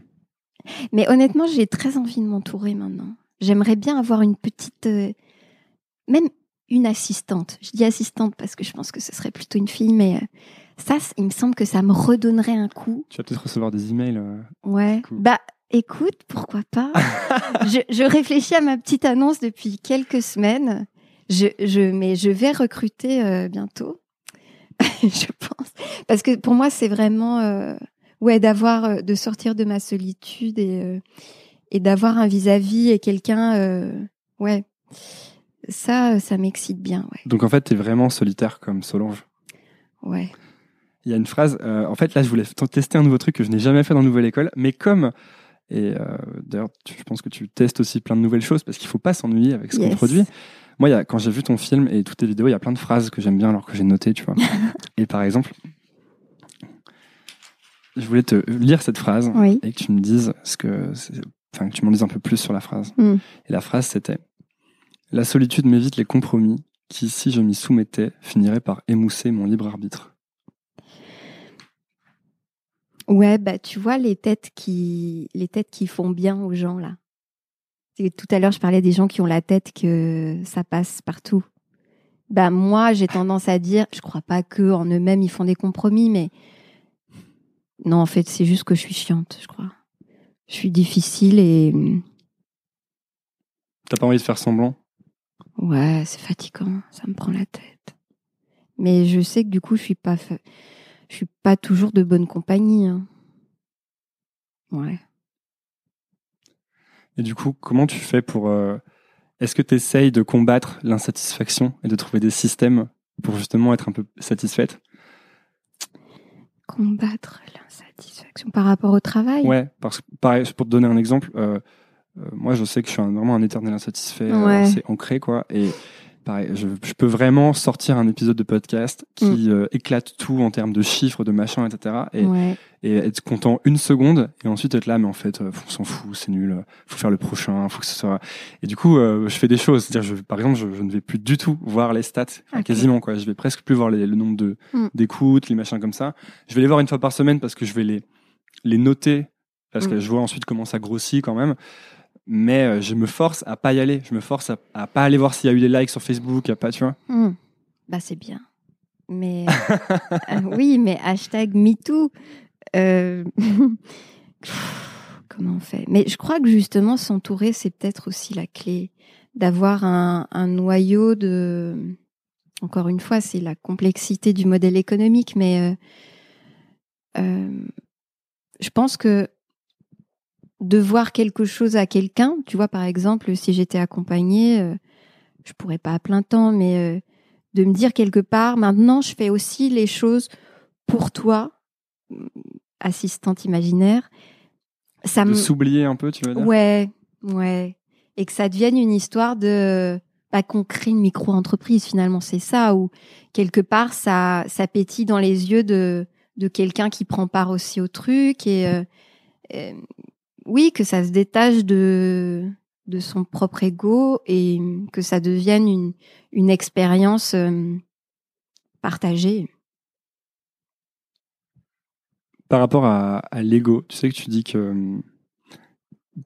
Mais honnêtement, j'ai très envie de m'entourer maintenant. J'aimerais bien avoir une petite... même une assistante. Je dis assistante parce que je pense que ce serait plutôt une fille, mais ça, il me semble que ça me redonnerait un coup. Tu vas peut-être recevoir des emails. ouais. Bah, Écoute, pourquoi pas je, réfléchis à ma petite annonce depuis quelques semaines. Je, je mais je vais recruter euh, bientôt, je pense, parce que pour moi c'est vraiment euh, ouais d'avoir euh, de sortir de ma solitude et et d'avoir un vis-à-vis et quelqu'un ouais ça ça m'excite bien ouais. Donc en fait tu es vraiment solitaire comme Solange. Ouais. Il y a une phrase en fait là je voulais tester un nouveau truc que je n'ai jamais fait dans Nouvelle École mais comme et euh, d'ailleurs, je pense que tu testes aussi plein de nouvelles choses parce qu'il faut pas s'ennuyer avec ce qu'on produit. Moi, y a, quand j'ai vu ton film et toutes tes vidéos, il y a plein de phrases que j'aime bien alors que j'ai notées, tu vois. et par exemple, je voulais te lire cette phrase et que tu me dises ce que, enfin, que tu m'en dises un peu plus sur la phrase. Mm. Et la phrase, c'était La solitude m'évite les compromis qui, si je m'y soumettais, finiraient par émousser mon libre arbitre. Ouais, bah tu vois les têtes qui les têtes qui font bien aux gens là. Tout à l'heure, je parlais des gens qui ont la tête que ça passe partout. Bah moi, j'ai tendance à dire, je crois pas que en eux-mêmes ils font des compromis, mais non, en fait, c'est juste que je suis chiante, je crois. Je suis difficile et. T'as pas envie de faire semblant? Ouais, c'est fatigant, ça me prend la tête. Mais je sais que du coup, je suis pas je suis pas toujours de bonne compagnie. Hein. Ouais. Et du coup, comment tu fais pour... Euh, est-ce que tu essayes de combattre l'insatisfaction et de trouver des systèmes pour justement être un peu satisfaite? Combattre l'insatisfaction par rapport au travail? Ouais, parce que pareil, pour te donner un exemple, euh, euh, moi je sais que je suis vraiment un éternel insatisfait, c'est ancré quoi. Et pareil, je, peux vraiment sortir un épisode de podcast qui mm. euh, éclate tout en termes de chiffres, de machin, etc. Et, et, être content une seconde et ensuite être là, mais en fait, euh, on s'en fout, c'est nul, faut faire le prochain, faut que ce soit. Et du coup, euh, je fais des choses. C'est-à-dire, je, par exemple, je, ne vais plus du tout voir les stats, quasiment quoi. Je vais presque plus voir les, le nombre de mm. d'écoutes, les machins comme ça. Je vais les voir une fois par semaine parce que je vais les les noter parce que mm. je vois ensuite comment ça grossit quand même mais euh, je me force à pas y aller. Je me force à, à pas aller voir s'il y a eu des likes sur Facebook, pas, tu vois. Hmm. Bah c'est bien. Mais euh, oui, mais hashtag MeToo. Euh... comment on fait? Mais je crois que justement s'entourer, c'est peut-être aussi la clé d'avoir un, noyau de. Encore une fois, c'est la complexité du modèle économique, mais je pense que de voir quelque chose à quelqu'un, tu vois, par exemple, si j'étais accompagnée, euh, je pourrais pas à plein temps, mais euh, de me dire quelque part, maintenant, je fais aussi les choses pour toi, assistante imaginaire. Ça de s'oublier un peu, tu veux dire? Ouais, ouais. Et que ça devienne une histoire de bah, qu'on crée une micro-entreprise finalement, c'est ça, ou quelque part ça, ça pétille dans les yeux de, de quelqu'un qui prend part aussi au truc et, euh oui, que ça se détache de, de son propre ego et que ça devienne une, une expérience euh, partagée. Par rapport à, à l'ego, tu sais que tu dis que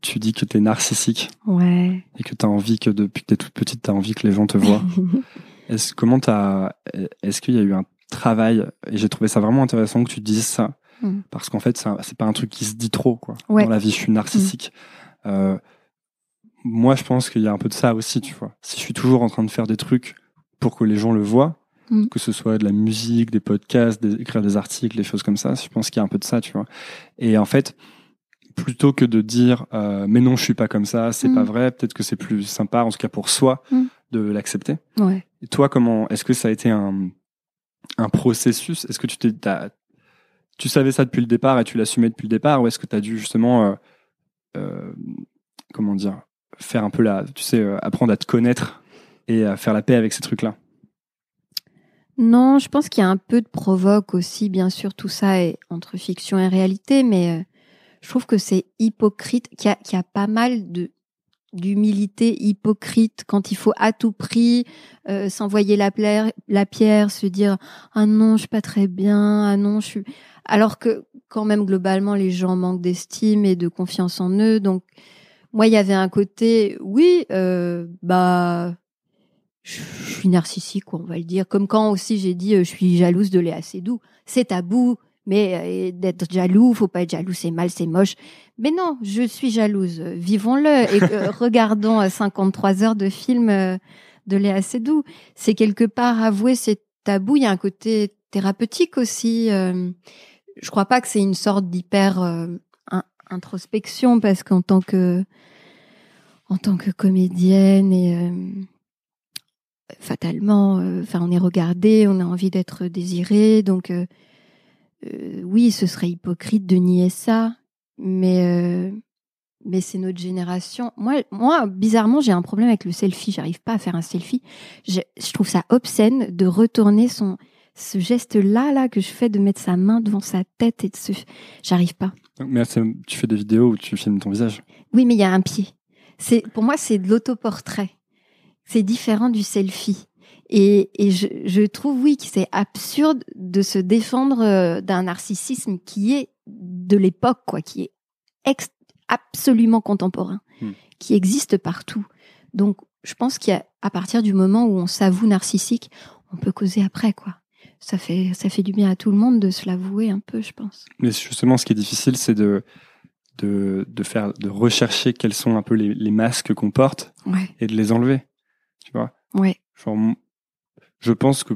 tu dis que tu es narcissique. Ouais. Et que tu as envie que depuis que tu es toute petite, tu as envie que les gens te voient. est-ce comment t'as est-ce qu'il y a eu un travail et j'ai trouvé ça vraiment intéressant que tu dises ça Mm. Parce qu'en fait, c'est pas un truc qui se dit trop, quoi. Dans la vie, je suis narcissique. Mm. Euh, moi, je pense qu'il y a un peu de ça aussi, tu vois. Si je suis toujours en train de faire des trucs pour que les gens le voient, mm. que ce soit de la musique, des podcasts, écrire des articles, des choses comme ça, je pense qu'il y a un peu de ça, tu vois. Et en fait, plutôt que de dire euh, mais non, je suis pas comme ça, c'est pas vrai, peut-être que c'est plus sympa, en tout cas pour soi, de l'accepter. Ouais. Et toi, comment est-ce que ça a été un, un processus? Est-ce que tu t'es tu savais ça depuis le départ et tu l'assumais depuis le départ ou est-ce que tu as dû justement, euh, euh, comment dire, faire un peu la, tu sais, euh, apprendre à te connaître et à faire la paix avec ces trucs-là? Non, je pense qu'il y a un peu de provoque aussi, bien sûr, tout ça est entre fiction et réalité, mais je trouve que c'est hypocrite, qu'il y, a pas mal de d'humilité hypocrite quand il faut à tout prix s'envoyer la, la pierre, se dire ah non je suis pas très bien, ah non je suis alors que quand même globalement les gens manquent d'estime et de confiance en eux. Donc moi il y avait un côté oui euh, bah je suis narcissique on va le dire. Comme quand aussi j'ai dit euh, je suis jalouse de Léa Seydoux. C'est tabou mais euh, d'être jaloux faut pas être jaloux c'est mal c'est moche. Mais non je suis jalouse. Vivons-le. Et regardons 53 heures de film de Léa Seydoux. C'est quelque part avouer c'est tabou. Il y a un côté thérapeutique aussi je crois pas que c'est une sorte d'hyper euh, introspection parce qu'en tant que en tant que comédienne et euh, fatalement, euh, enfin on est regardé, on a envie d'être désiré, donc oui, ce serait hypocrite de nier ça, mais mais c'est notre génération. Moi, moi, bizarrement, j'ai un problème avec le selfie. J'arrive pas à faire un selfie. Je, je trouve ça obscène de retourner son ce geste-là, là, que je fais de mettre sa main devant sa tête et de se, j'arrive pas. Mais tu fais des vidéos où tu filmes ton visage. Oui, mais il y a un pied. C'est, pour moi, c'est de l'autoportrait. C'est différent du selfie. Et, et je, je, trouve, oui, que c'est absurde de se défendre euh, d'un narcissisme qui est de l'époque, quoi, qui est absolument contemporain, hmm. qui existe partout. Donc, je pense qu'à partir du moment où on s'avoue narcissique, on peut causer après, quoi ça fait, ça fait du bien à tout le monde de se l'avouer un peu, je pense. Mais justement, ce qui est difficile, c'est de, de, de, faire, de rechercher quels sont un peu les, les masques qu'on porte et de les enlever. Tu vois Ouais. Je pense que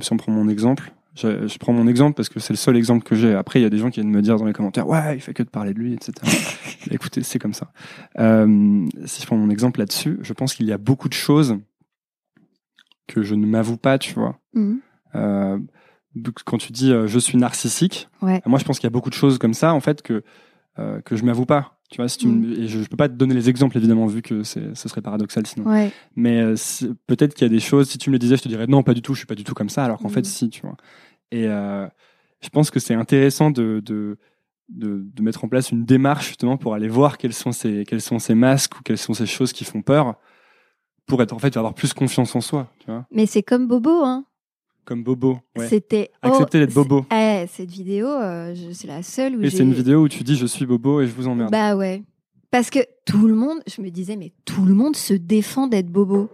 si on prend mon exemple, je, je, prends mon exemple parce que c'est le seul exemple que j'ai. Après, il y a des gens qui viennent me dire dans les commentaires, ouais, il fait que de parler de lui, etc. Écoutez, c'est comme ça. Euh, si je prends mon exemple là-dessus, je pense qu'il y a beaucoup de choses que je ne m'avoue pas, tu vois. Mmh. Euh, quand tu dis euh, je suis narcissique, moi je pense qu'il y a beaucoup de choses comme ça en fait que euh, que je m'avoue pas. Tu vois, si tu mm. et je, je, peux pas te donner les exemples évidemment vu que ce serait paradoxal sinon. Mais peut-être qu'il y a des choses. Si tu me le disais, je te dirais non, pas du tout. Je suis pas du tout comme ça. Alors qu'en fait, mm. si, tu vois. Et je pense que c'est intéressant de, de de, de, mettre en place une démarche justement pour aller voir quels sont ces quels sont ces masques ou quelles sont ces choses qui font peur pour être en fait avoir plus confiance en soi. Tu vois. Mais c'est comme Bobo, hein. Comme Bobo. C'était accepter d'être Bobo. Eh, cette vidéo, euh, c'est la seule où Et c'est une vidéo où tu dis je suis Bobo et je vous emmerde. Bah ouais. Parce que tout le monde, je me disais mais tout le monde se défend d'être Bobo.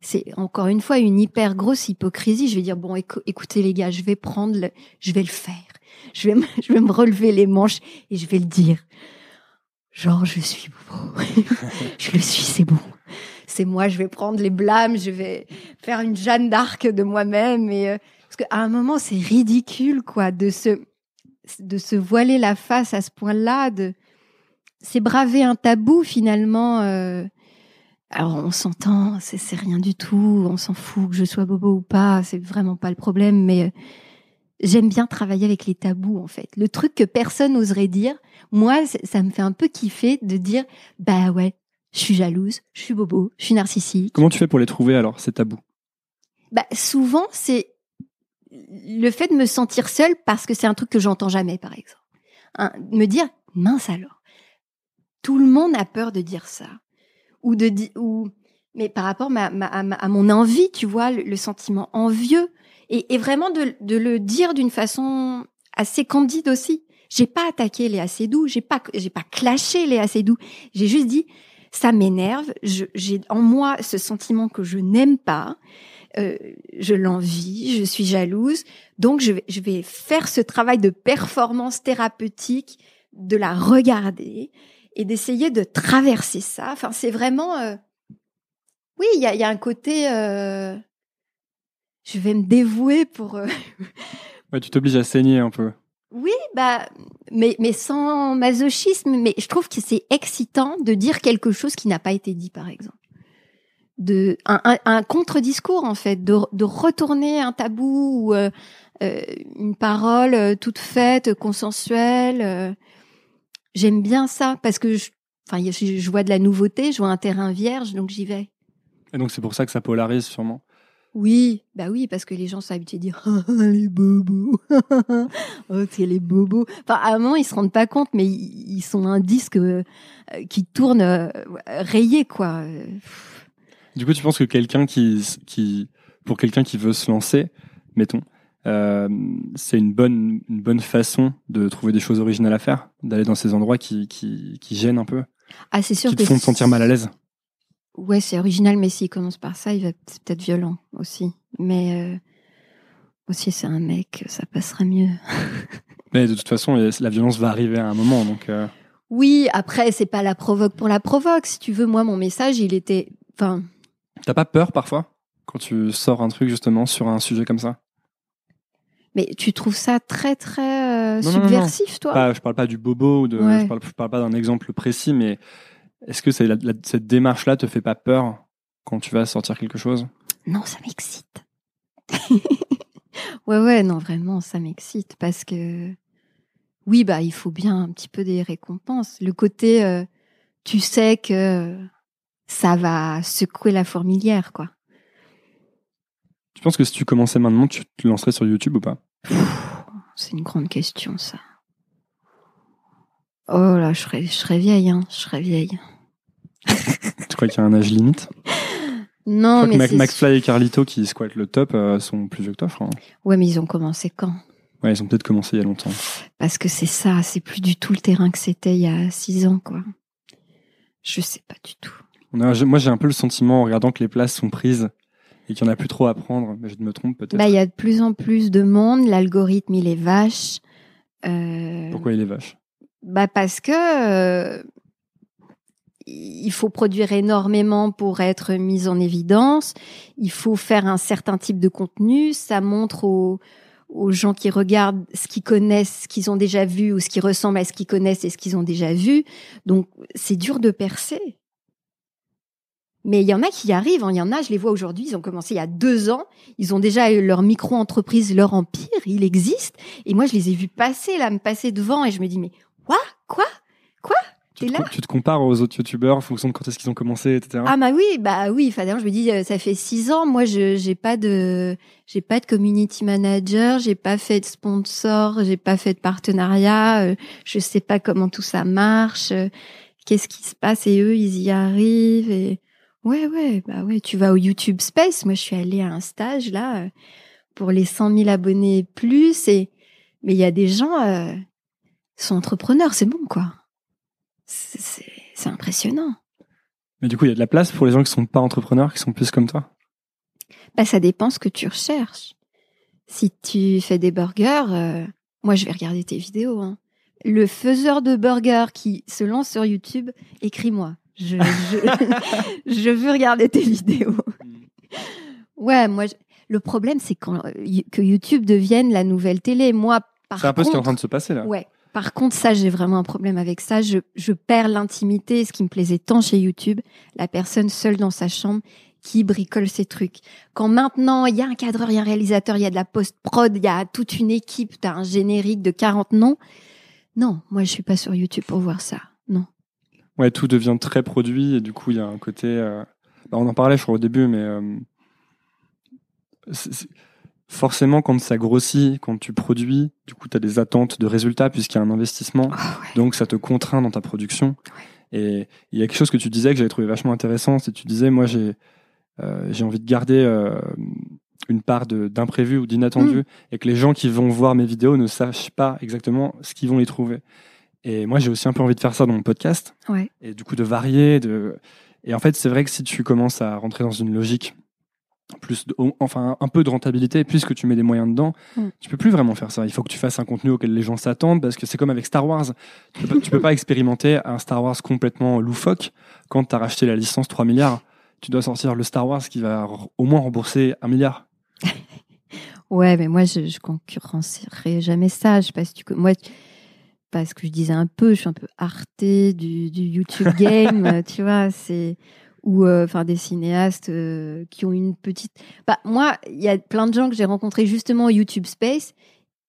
C'est encore une fois une hyper grosse hypocrisie. Je vais dire bon écoutez les gars, je vais prendre le, je vais le faire. Je vais me, je vais me relever les manches et je vais le dire. Genre je suis Bobo. je le suis, c'est bon c'est moi, je vais prendre les blâmes, je vais faire une Jeanne d'Arc de moi-même. Et euh, parce qu'à un moment, c'est ridicule, quoi, de se de se voiler la face à ce point-là, de c'est braver un tabou finalement. Euh, alors on s'entend, c'est rien du tout, on s'en fout que je sois bobo ou pas, c'est vraiment pas le problème, mais euh, j'aime bien travailler avec les tabous en fait. Le truc que personne n'oserait dire, moi ça me fait un peu kiffer de dire bah ouais, je suis jalouse, je suis bobo, je suis narcissique. Comment tu fais pour les trouver alors ces tabous? Bah souvent c'est le fait de me sentir seule parce que c'est un truc que j'entends jamais par exemple. me dire mince alors. Tout le monde a peur de dire ça ou de ou mais par rapport à, mon envie, tu vois, le, sentiment envieux et, vraiment de, le dire d'une façon assez candide aussi. J'ai pas attaqué les assez doux, j'ai pas j'ai pas clashé les assez doux. J'ai juste dit ça m'énerve, j'ai en moi ce sentiment que je n'aime pas. Euh, je l'envie, je suis jalouse, donc je vais, je vais faire ce travail de performance thérapeutique, de la regarder et d'essayer de traverser ça. Enfin, c'est vraiment, euh, oui, il y a, y a, un côté, euh... je vais me dévouer pour. Ouais, tu t'obliges à saigner un peu. Oui, bah, mais sans masochisme. Mais je trouve que c'est excitant de dire quelque chose qui n'a pas été dit, par exemple. De un, contre-discours en fait, de, retourner un tabou ou euh, une parole toute faite, consensuelle j'aime bien ça parce que je, enfin, je, vois de la nouveauté, je vois un terrain vierge, donc j'y vais. Et donc c'est pour ça que ça polarise sûrement. Oui, bah oui, parce que les gens sont habitués à dire ah, les bobos, oh c'est les bobos. Enfin, à un moment ils se rendent pas compte, mais ils, sont un disque euh, qui tourne euh, rayé quoi. Du coup, tu penses que quelqu'un qui, qui, pour quelqu'un qui veut se lancer, mettons, euh, c'est une bonne, une bonne façon de trouver des choses originales à faire, d'aller dans ces endroits qui, qui, qui gênent un peu? Ah, c'est sûr. Qui te font te sentir mal à l'aise? Ouais, c'est original, mais s'il commence par ça, il va peut-être violent aussi. Mais euh, aussi, c'est un mec, ça passera mieux. mais de toute façon, la violence va arriver à un moment, donc. Euh... Oui, après, c'est pas la provoque pour la provoque. Si tu veux, moi, mon message, il était, enfin. T'as pas peur parfois quand tu sors un truc justement sur un sujet comme ça? Mais tu trouves ça très très euh, subversif, toi? Pas, Je parle pas du bobo, de, je, parle, parle pas d'un exemple précis, mais est-ce que cette démarche-là te fait pas peur quand tu vas sortir quelque chose? Non, ça m'excite. ouais, ouais, non, vraiment, ça m'excite parce que oui, bah, il faut bien un petit peu des récompenses. Le côté, euh, tu sais que ça va secouer la fourmilière, quoi. Tu penses que si tu commençais maintenant, tu te lancerais sur YouTube ou pas? C'est une grande question, ça. Oh là, je serais, je serais vieille, hein. Je serais vieille. tu crois qu'il y a un âge limite? Non, mais. Que McFly et Carlito qui squattent le top euh, sont plus vieux que toi, je crois. Ouais, mais ils ont commencé quand? Ouais, ils ont peut-être commencé il y a longtemps. Parce que c'est ça, c'est plus du tout le terrain que c'était il y a six ans, quoi. Je sais pas du tout. moi, j'ai un peu le sentiment, en regardant que les places sont prises, et qu'il n'y en a plus trop à prendre. Mais je me trompe peut-être. Bah, il y a de plus en plus de monde. L'algorithme, il est vache. Euh... Pourquoi il est vache? Bah parce que il faut produire énormément pour être mis en évidence. Il faut faire un certain type de contenu. Ça montre aux, aux gens qui regardent ce qu'ils connaissent, ce qu'ils ont déjà vu ou ce qui ressemble à ce qu'ils connaissent et ce qu'ils ont déjà vu. Donc c'est dur de percer. Mais il y en a qui y arrivent. Hein. Il y en a, je les vois aujourd'hui. Ils ont commencé il y a deux ans. Ils ont déjà eu leur micro-entreprise, leur empire. Il existe. Et moi, je les ai vus passer là, me passer devant, et je me dis mais quoi, quoi, quoi? Tu te, là? tu te compares aux autres youtubeurs en fonction de quand est-ce qu'ils ont commencé, etc. Ah bah oui, bah oui. Enfin, je me dis, euh, ça fait six ans. Moi, je j'ai pas de j'ai pas de community manager, j'ai pas fait de sponsor, j'ai pas fait de partenariat. Euh, je sais pas comment tout ça marche. Euh, qu'est-ce qui se passe Et eux, ils y arrivent. Et Ouais, ouais, bah ouais, tu vas au YouTube Space. Moi, je suis allée à un stage là pour les 100 000 abonnés plus. Et mais il y a des gens euh, sont entrepreneurs, c'est bon quoi. C'est impressionnant. Mais du coup, il y a de la place pour les gens qui sont pas entrepreneurs, qui sont plus comme toi. Bah, ça dépend ce que tu recherches. Si tu fais des burgers, euh, moi, je vais regarder tes vidéos. Hein. Le faiseur de burgers qui se lance sur YouTube, écris-moi Je, je, veux regarder tes vidéos. Mm. Ouais, moi, le problème, c'est euh, que YouTube devienne la nouvelle télé. Moi, par C'est un peu ce qui est en train de se passer là. Ouais. Par contre, ça, j'ai vraiment un problème avec ça. Je, perds l'intimité, ce qui me plaisait tant chez YouTube, la personne seule dans sa chambre qui bricole ses trucs. Quand maintenant, il y a un cadreur, il y a un réalisateur, il y a de la post-prod, il y a toute une équipe, tu as un générique de 40 noms. Non, moi, je suis pas sur YouTube pour voir ça. Non. Ouais, tout devient très produit et du coup, il y a un côté... Euh, bah, on en parlait, je crois, au début, mais... Euh, forcément, quand ça grossit, quand tu produis, du coup, tu as des attentes de résultats puisqu'il y a un investissement. Ah Donc, ça te contraint dans ta production. Et il y a quelque chose que tu disais que j'avais trouvé vachement intéressant, c'est que tu disais, moi, j'ai euh, j'ai envie de garder euh, une part d'imprévu ou d'inattendu mm. et que les gens qui vont voir mes vidéos ne sachent pas exactement ce qu'ils vont y trouver. Et moi, j'ai aussi un peu envie de faire ça dans mon podcast. Ouais. Et du coup, de varier. De... Et en fait, c'est vrai que si tu commences à rentrer dans une logique plus enfin un peu de rentabilité puisque tu mets des moyens dedans mm. tu peux plus vraiment faire ça. Il faut que tu fasses un contenu auquel les gens s'attendent parce que c'est comme avec Star Wars. Tu peux, peux pas expérimenter un Star Wars complètement loufoque quand tu as racheté la licence 3 milliards. Tu dois sortir le Star Wars qui va au moins rembourser un milliard. Ouais mais moi je, je concurrencerai jamais ça. Je pas si tu moi parce que je disais un peu je suis un peu arté du, du YouTube game tu vois c'est ou euh, enfin des cinéastes euh, qui ont une petite. Bah, moi, il y a plein de gens que j'ai rencontrés justement au YouTube Space.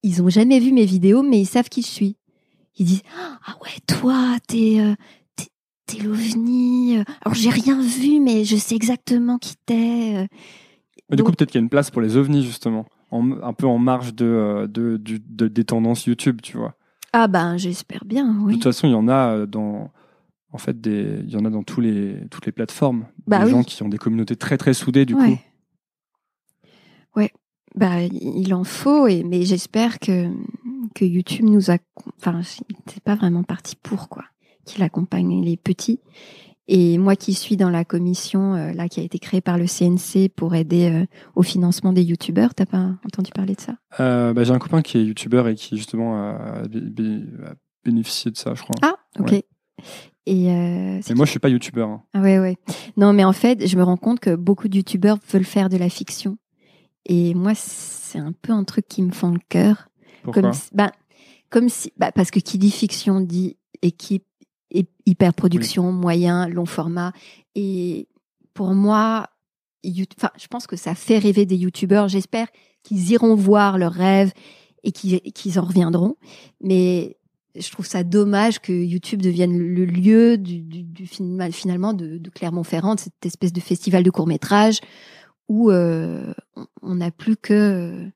Ils ont jamais vu mes vidéos, mais ils savent qui je suis. Ils disent ah ouais toi t'es euh, t'es l'ovni. Alors j'ai rien vu, mais je sais exactement qui t'es. Du coup, peut-être qu'il y a une place pour les ovnis justement, un peu en marge de, de, de, des tendances YouTube, tu vois. Ah ben j'espère bien. Oui. De toute façon, il y en a dans en fait, il y en a dans tous les, toutes les plateformes. Bah des gens qui ont des communautés très très soudées du coup. Ouais, bah il en faut, et, mais j'espère que, que YouTube nous a, enfin, c'est pas vraiment parti pour quoi, qu'il accompagne les petits. Et moi qui suis dans la commission euh, là qui a été créée par le CNC pour aider euh, au financement des youtubeurs, t'as pas entendu parler de ça? Euh, bah, J'ai un copain qui est youtubeur et qui justement a, bénéficié de ça, je crois. Ah, ok. Et, euh, moi, je suis pas youtubeur. Hein. Ah ouais, ouais. Non, mais en fait, je me rends compte que beaucoup de youtubeurs veulent faire de la fiction. Et moi, c'est un peu un truc qui me fend le cœur. Pourquoi? comme si, bah, comme si, bah, parce que qui dit fiction dit équipe, hyper production, moyen, long format. Et pour moi, enfin, je pense que ça fait rêver des youtubeurs. J'espère qu'ils iront voir leurs rêves et qu'ils en reviendront. Mais je trouve ça dommage que YouTube devienne le lieu du, du, du finalement de, de Clermont-Ferrand, de cette espèce de festival de court métrage où euh, on n'a plus que euh,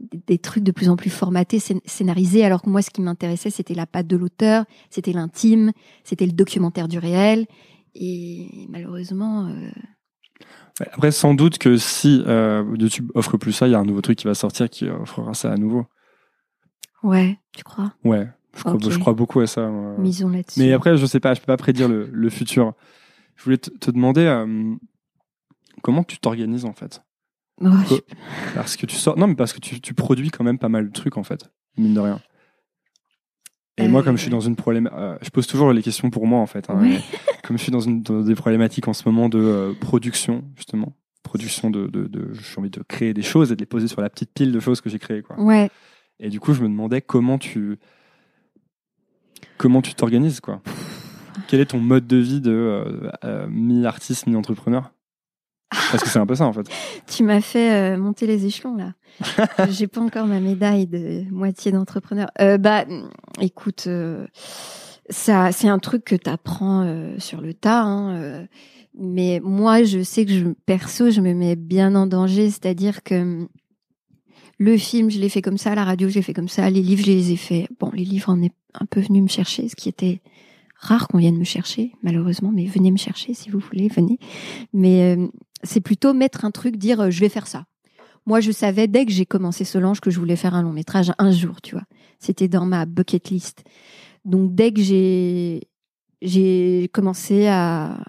des, trucs de plus en plus formatés, scénarisés, alors que moi, ce qui m'intéressait, c'était la patte de l'auteur, c'était l'intime, c'était le documentaire du réel. Et malheureusement... Euh... Après, sans doute que si euh, YouTube offre plus ça, il y a un nouveau truc qui va sortir qui offrira ça à nouveau. Ouais, tu crois? Ouais, je, crois, beaucoup à ça. Misons là-dessus. Mais après, je sais pas, je peux pas prédire le, futur. Je voulais te, demander euh, comment tu t'organises en fait? Parce que tu sors, non, mais parce que tu, produis quand même pas mal de trucs en fait, mine de rien. Et moi, comme je suis euh. dans une problème, euh, je pose toujours les questions pour moi en fait. Hein, comme je suis dans, une, des problématiques en ce moment de production justement, production de, de, de j'ai envie de créer des choses et de les poser sur la petite pile de choses que j'ai créées quoi. Ouais. Et du coup, je me demandais comment tu comment tu t'organises quoi Quel est ton mode de vie de euh, euh, mi-artiste, mi-entrepreneur Parce que c'est un peu ça en fait. tu m'as fait euh, monter les échelons là. J'ai pas encore ma médaille de moitié d'entrepreneur. bah, écoute, ça, c'est un truc que tu apprends sur le tas. Hein, mais moi, je sais que je, perso, je me mets bien en danger. C'est-à-dire que le film, je l'ai fait comme ça, la radio, je l'ai fait comme ça, les livres, je les ai fait. Bon, les livres, on est un peu venu me chercher, ce qui était rare qu'on vienne me chercher, malheureusement, mais venez me chercher si vous voulez, venez. Mais euh, c'est plutôt mettre un truc, dire euh, je vais faire ça. Moi, je savais dès que j'ai commencé Solange que je voulais faire un long métrage un jour, tu vois. C'était dans ma bucket list. Donc dès que j'ai j'ai commencé à,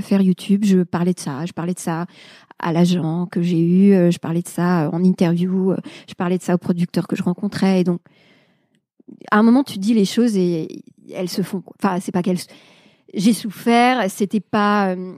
faire YouTube, je parlais de ça, je parlais de ça à l'agent que j'ai eu, euh, je parlais de ça en interview, euh, je parlais de ça aux producteurs que je rencontrais. Et donc, à un moment, tu dis les choses et elles se font. Enfin, c'est pas qu'elles. j'ai souffert. C'était pas euh,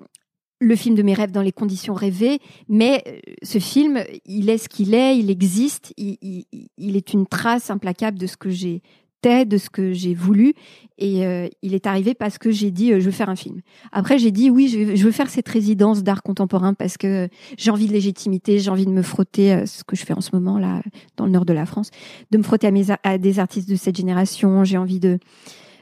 le film de mes rêves dans les conditions rêvées, mais euh, ce film, il est ce qu'il est, il existe, il, est une trace implacable de ce que j'ai de ce que j'ai voulu. Et euh, il est arrivé parce que j'ai dit, euh, je veux faire un film. Après, j'ai dit, oui, je, veux faire cette résidence d'art contemporain parce que j'ai envie de légitimité, j'ai envie de me frotter, euh, ce que je fais en ce moment, là, dans le nord de la France, de me frotter à, des artistes de cette génération. J'ai envie de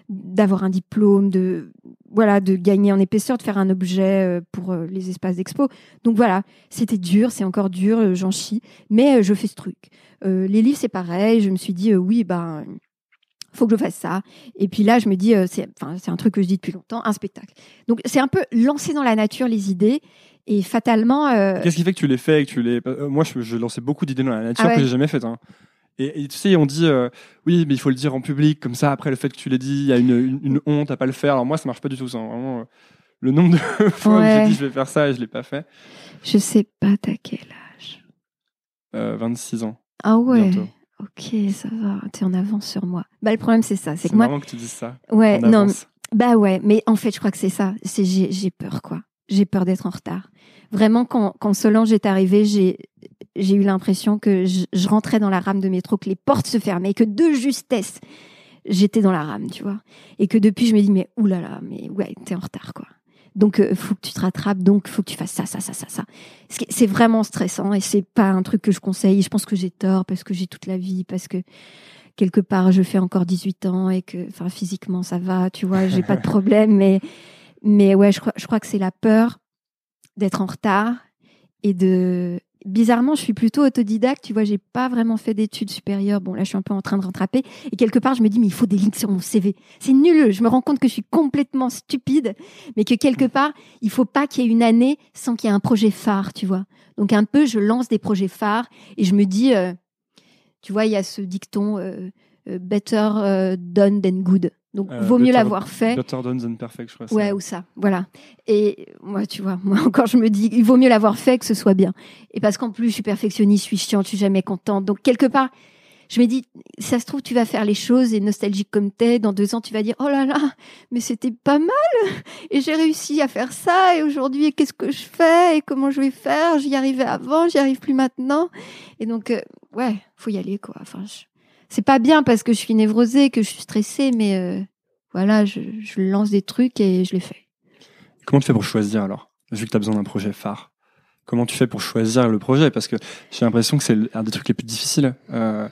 d'avoir un diplôme, de voilà, de gagner en épaisseur, de faire un objet pour les espaces d'expo. Donc voilà, c'était dur, c'est encore dur, j'en chie, mais je fais ce truc. les livres, c'est pareil. Je me suis dit, oui, ben faut que je fasse ça. Et puis là, je me dis, euh, c'est, enfin, c'est un truc que je dis depuis longtemps, un spectacle. Donc c'est un peu lancer dans la nature les idées. Et fatalement. Euh, Qu'est-ce qui fait que tu les fais et que tu les. Euh, moi, je, je lançais beaucoup d'idées dans la nature ah que j'ai jamais faites. Hein. Et, tu sais, on dit, oui, mais il faut le dire en public, comme ça, après le fait que tu l'aies dit, il y a une, une, honte à pas le faire. Alors moi, ça marche pas du tout, ça. Hein. Vraiment, le nombre de fois que j'ai dit, je vais faire ça et je l'ai pas fait. Je sais pas, t'as quel âge 26 ans. Ah ouais. Ok, ça va, tu es en avance sur moi. Bah, le problème, c'est ça. C'est que moi. que tu dises ça. Ouais, non. Bah ouais, mais en fait, je crois que c'est ça. C'est j'ai peur, quoi. J'ai peur d'être en retard. Vraiment, quand, quand Solange est arrivée, j'ai j'ai eu l'impression que je, je, rentrais dans la rame de métro, que les portes se fermaient, que de justesse, j'étais dans la rame, tu vois. Et que depuis, je me dis, mais oulala, mais ouais, t'es en retard, quoi. Donc, euh, faut que tu te rattrapes. Donc, faut que tu fasses ça, ça, ça, ça, ça. C'est vraiment stressant et c'est pas un truc que je conseille. Je pense que j'ai tort parce que j'ai toute la vie, parce que quelque part je fais encore 18 ans et que, enfin, physiquement ça va, tu vois, j'ai pas de problème. Mais, mais ouais, je crois, je crois que c'est la peur d'être en retard et de bizarrement, je suis plutôt autodidacte. Tu vois, j'ai pas vraiment fait d'études supérieures. Bon, là, je suis un peu en train de rattraper. Et quelque part, je me dis, mais il faut des lignes sur mon CV. C'est nul. Je me rends compte que je suis complètement stupide, mais que quelque part, il faut pas qu'il y ait une année sans qu'il y ait un projet phare, tu vois. Donc, un peu, je lance des projets phares et je me dis, euh, tu vois, il y a ce dicton, euh, better done than good. Donc, euh, vaut mieux l'avoir fait. Better done than perfect, je crois. Ouais, ou ça. Voilà. Et moi, tu vois, moi encore, je me dis, il vaut mieux l'avoir fait que ce soit bien. Et parce qu'en plus, je suis perfectionniste, je suis chiante, je suis jamais contente. Donc, quelque part, je me dis, ça se trouve, tu vas faire les choses et nostalgique comme t'es, dans deux ans, tu vas dire, oh là là, mais c'était pas mal. Et j'ai réussi à faire ça. Et aujourd'hui, qu'est-ce que je fais? Et comment je vais faire? J'y arrivais avant, j'y arrive plus maintenant. Et donc, euh, ouais, faut y aller, quoi. Enfin, c'est pas bien parce que je suis névrosée, que je suis stressée, mais euh, voilà, je, lance des trucs et je les fais. Comment tu fais pour choisir alors Vu que tu as besoin d'un projet phare, comment tu fais pour choisir le projet? Parce que j'ai l'impression que c'est un des trucs les plus difficiles. Euh,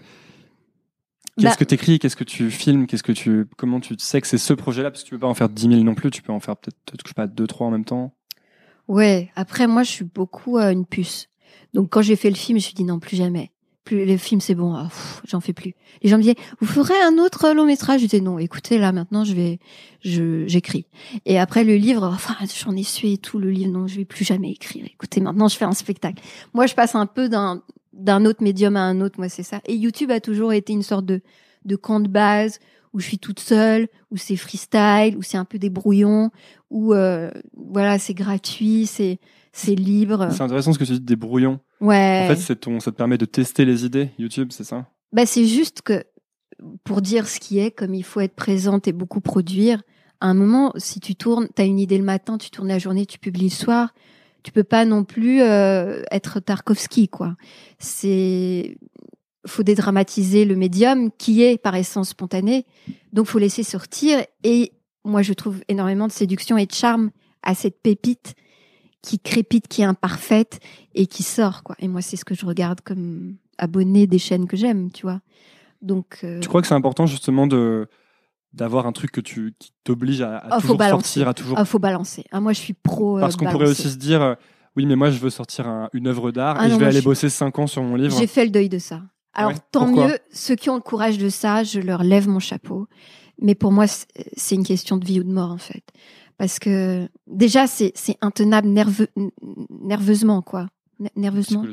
qu'est-ce bah que tu écris Qu'est-ce que tu filmes Qu'est-ce que tu Comment tu sais que c'est ce projet-là? Parce que tu peux pas en faire 10 000 non plus, tu peux en faire peut-être, je sais pas, 2, 3 en même temps. Ouais, après, moi, je suis beaucoup euh, une puce. Donc, quand j'ai fait le film, je me suis dit non, plus jamais plus les films c'est bon, ah, j'en fais plus. Les gens me disaient vous ferez un autre long métrage, je disais non, écoutez là maintenant je vais je j'écris. Et après le livre, enfin j'en ai sué tout le livre, non je vais plus jamais écrire. Écoutez maintenant je fais un spectacle. Moi je passe un peu d'un d'un autre médium à un autre, moi c'est ça. Et YouTube a toujours été une sorte de de camp de base où je suis toute seule, où c'est freestyle, où c'est un peu des brouillons, où euh, voilà c'est gratuit, c'est c'est libre. C'est intéressant ce que tu dis des brouillons. Ouais. En fait, c'est ton, ça te permet de tester les idées, YouTube, c'est ça? Bah, c'est juste que pour dire ce qui est, comme il faut être présente et beaucoup produire, à un moment, si tu tournes, tu as une idée le matin, tu tournes la journée, tu publies le soir, tu peux pas non plus euh, être Tarkovsky, quoi. C'est faut dédramatiser le médium qui est par essence spontané, donc faut laisser sortir. Et moi, je trouve énormément de séduction et de charme à cette pépite qui crépite, qui est imparfaite et qui sort quoi. Et moi c'est ce que je regarde comme abonné des chaînes que j'aime, tu vois. Donc euh, Tu crois que c'est important justement de d'avoir un truc que tu qui t'oblige à, à oh, toujours sortir, à toujours. Il oh, faut balancer. Ah, moi je suis pro. Euh, Parce qu'on pourrait aussi se dire euh, oui mais moi je veux sortir une œuvre d'art ah et je vais aller bosser 5 ans sur mon livre. J'ai fait le deuil de ça. Alors tant mieux ceux qui ont le courage de ça, je leur lève mon chapeau. Mais pour moi c'est une question de vie ou de mort en fait parce que déjà c'est c'est intenable nerveux nerveusement quoi. Nerveusement.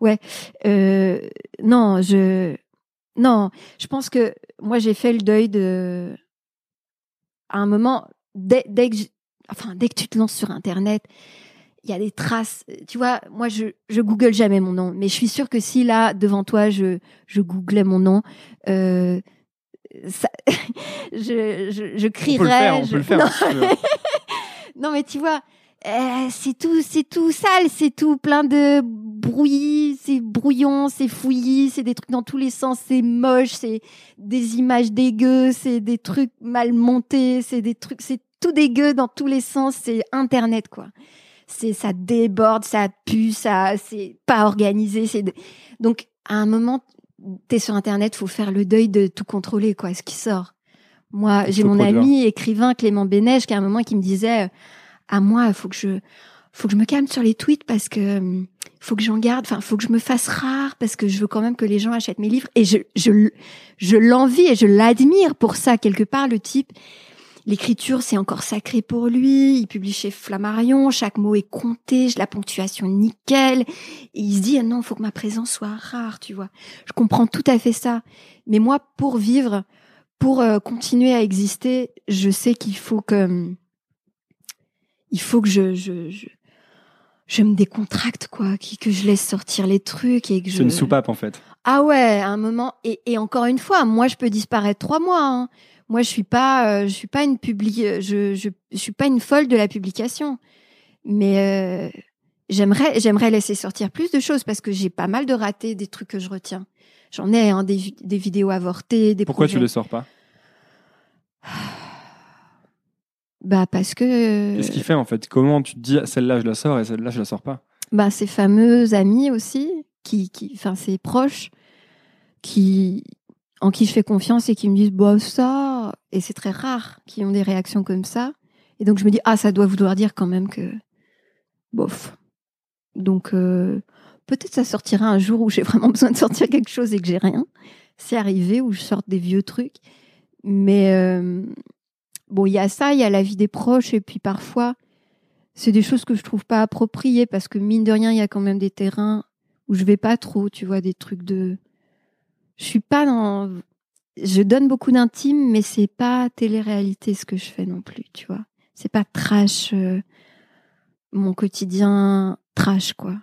Ouais, Euh, non je non je pense que moi j'ai fait le deuil de à un moment dès, dès que enfin dès que tu te lances sur internet il y a des traces. Tu vois, moi, je, je google jamais mon nom, mais je suis sûre que si là, devant toi, je, je googlais mon nom, euh, ça, je, je, je crierais. On peut le faire, on peut le faire. non, mais tu vois, euh, c'est tout, c'est tout sale, c'est tout plein de bruit, c'est brouillon, c'est fouillis, c'est des trucs dans tous les sens, c'est moche, c'est des images dégueu, c'est des trucs mal montés, c'est des trucs, c'est tout dégueu dans tous les sens, c'est Internet quoi. C'est ça déborde, ça pue, ça c'est pas organisé, c'est donc à un moment t'es sur Internet, faut faire le deuil de tout contrôler quoi, ce qui sort. Moi, j'ai mon ami écrivain Clément Bénèche qui à un moment qui me disait à moi, il faut que je faut que je me calme sur les tweets parce que hum, faut que j'en garde, enfin faut que je me fasse rare parce que je veux quand même que les gens achètent mes livres. Et je je je l'envie et je l'admire pour ça quelque part le type L'écriture, c'est encore sacré pour lui. Il publie chez Flammarion. Chaque mot est compté. La ponctuation nickel. Et il se dit, ah non, faut que ma présence soit rare, tu vois. Je comprends tout à fait ça. Mais moi, pour vivre, pour euh, continuer à exister, je sais qu'il faut que il faut que je, je, je, je me décontracte, quoi, que je laisse sortir les trucs et que je. C'est une soupape, en fait. Ah ouais, à un moment. Et, et encore une fois, moi, je peux disparaître trois mois. Hein. Moi, je suis pas, euh, je suis pas une publi, je, je, je, suis pas une folle de la publication. Mais euh, j'aimerais, j'aimerais laisser sortir plus de choses parce que j'ai pas mal de ratés des trucs que je retiens. J'en ai hein, des, des vidéos avortées, des. Pourquoi tu les sors pas? Bah parce que. Qu'est-ce qu'il fait en fait? Comment tu te dis celle-là je la sors et celle-là je la sors pas? Bah ses fameux amis aussi, qui, qui, enfin ses proches, qui en qui je fais confiance et qui me disent bah ça et c'est très rare qui ont des réactions comme ça. Et donc je me dis ah ça doit vouloir dire quand même que bof. Donc euh, peut-être ça sortira un jour où j'ai vraiment besoin de sortir quelque chose et que j'ai rien. C'est arrivé où je sorte des vieux trucs. Mais euh, bon, il y a ça, il y a la vie des proches, et puis parfois, c'est des choses que je trouve pas appropriées parce que mine de rien, il y a quand même des terrains où je vais pas trop, tu vois, des trucs de. Je suis pas dans. Je donne beaucoup d'intime, mais c'est pas télé-réalité ce que je fais non plus, tu vois. C'est pas trash, euh, mon quotidien trash, quoi.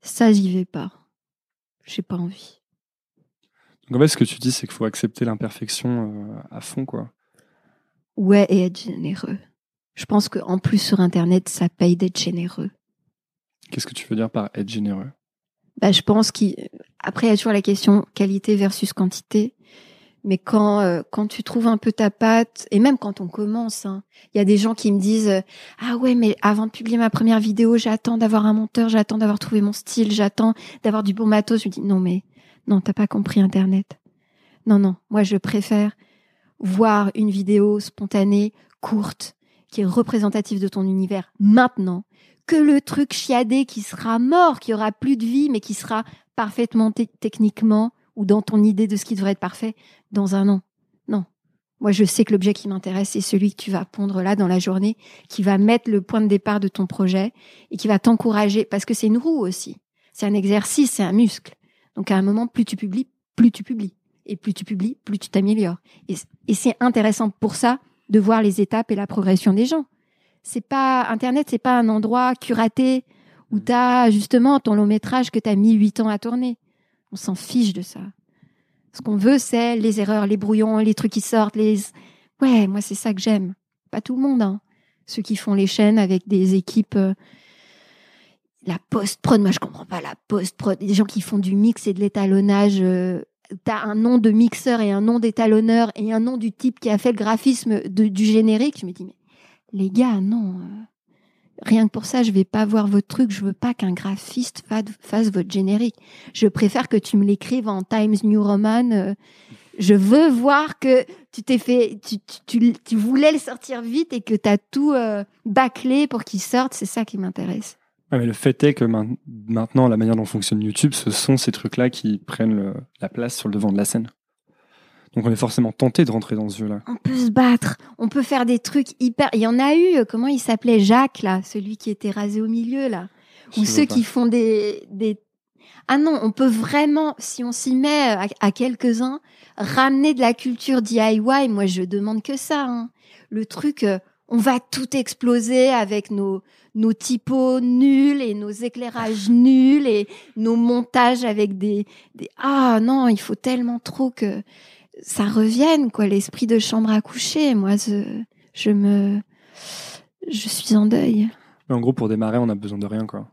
Ça, j'y vais pas. J'ai pas envie. Donc en fait, ce que tu dis, c'est qu'il faut accepter l'imperfection euh, à fond, quoi. Ouais, et être généreux. Je pense qu'en plus sur Internet, ça paye d'être généreux. Qu'est-ce que tu veux dire par être généreux? Bah, Je pense qu'après, il y a toujours la question qualité versus quantité. Mais quand euh, quand tu trouves un peu ta patte, et même quand on commence, hein, il y a des gens qui me disent euh, ah ouais mais avant de publier ma première vidéo, j'attends d'avoir un monteur, j'attends d'avoir trouvé mon style, j'attends d'avoir du bon matos. Je me dis non mais non t'as pas compris Internet. Non non, moi je préfère voir une vidéo spontanée, courte, qui est représentative de ton univers maintenant, que le truc chiadé qui sera mort, qui aura plus de vie, mais qui sera parfaitement techniquement ou dans ton idée de ce qui devrait être parfait dans un an. Non. Moi, je sais que l'objet qui m'intéresse, c'est celui que tu vas pondre là dans la journée, qui va mettre le point de départ de ton projet et qui va t'encourager, parce que c'est une roue aussi. C'est un exercice, c'est un muscle. Donc à un moment, plus tu publies, plus tu publies et plus tu publies, plus tu t'améliores. Et, c'est intéressant pour ça de voir les étapes et la progression des gens. C'est pas Internet, c'est pas un endroit curaté où mm. tu as justement ton long métrage que tu as mis huit ans à tourner. On s'en fiche de ça. Ce qu'on veut, c'est les erreurs, les brouillons, les trucs qui sortent, les. Ouais, moi c'est ça que j'aime. Pas tout le monde, hein. Ceux qui font les chaînes avec des équipes. Euh, la post-prod, moi je comprends pas la post-prod. Des gens qui font du mix et de l'étalonnage euh, tu as un nom de mixeur et un nom d'étalonneur et un nom du type qui a fait le graphisme du générique, je me dis, mais les gars, non. Euh, rien que pour ça, je vais pas voir votre truc. Je veux pas qu'un graphiste fasse votre générique. Je préfère que tu me l'écrives en Times New Roman. Euh, je veux voir que tu t'es fait, tu, voulais le sortir vite et que tu as tout euh, bâclé pour qu'il sorte. C'est ça qui m'intéresse mais le fait est que maintenant, la manière dont fonctionne YouTube, ce sont ces trucs-là qui prennent la place sur le devant de la scène. Donc on est forcément tenté de rentrer dans ce jeu-là. On peut se battre, on peut faire des trucs hyper. Il y en a eu, comment il s'appelait? Jacques là, celui qui était rasé au milieu là, ou ceux qui font des, des. Ah non, on peut vraiment, si on s'y met à, quelques-uns, ramener de la culture DIY. Moi, je demande que ça. Hein. Le truc, euh, on va tout exploser avec nos nos typos nuls et nos éclairages nuls et nos montages avec des, des ah non il faut tellement trop que ça revienne, quoi, l'esprit de chambre à coucher. Moi, je, je me, je suis en deuil. Mais en gros, pour démarrer, on a besoin de rien, quoi.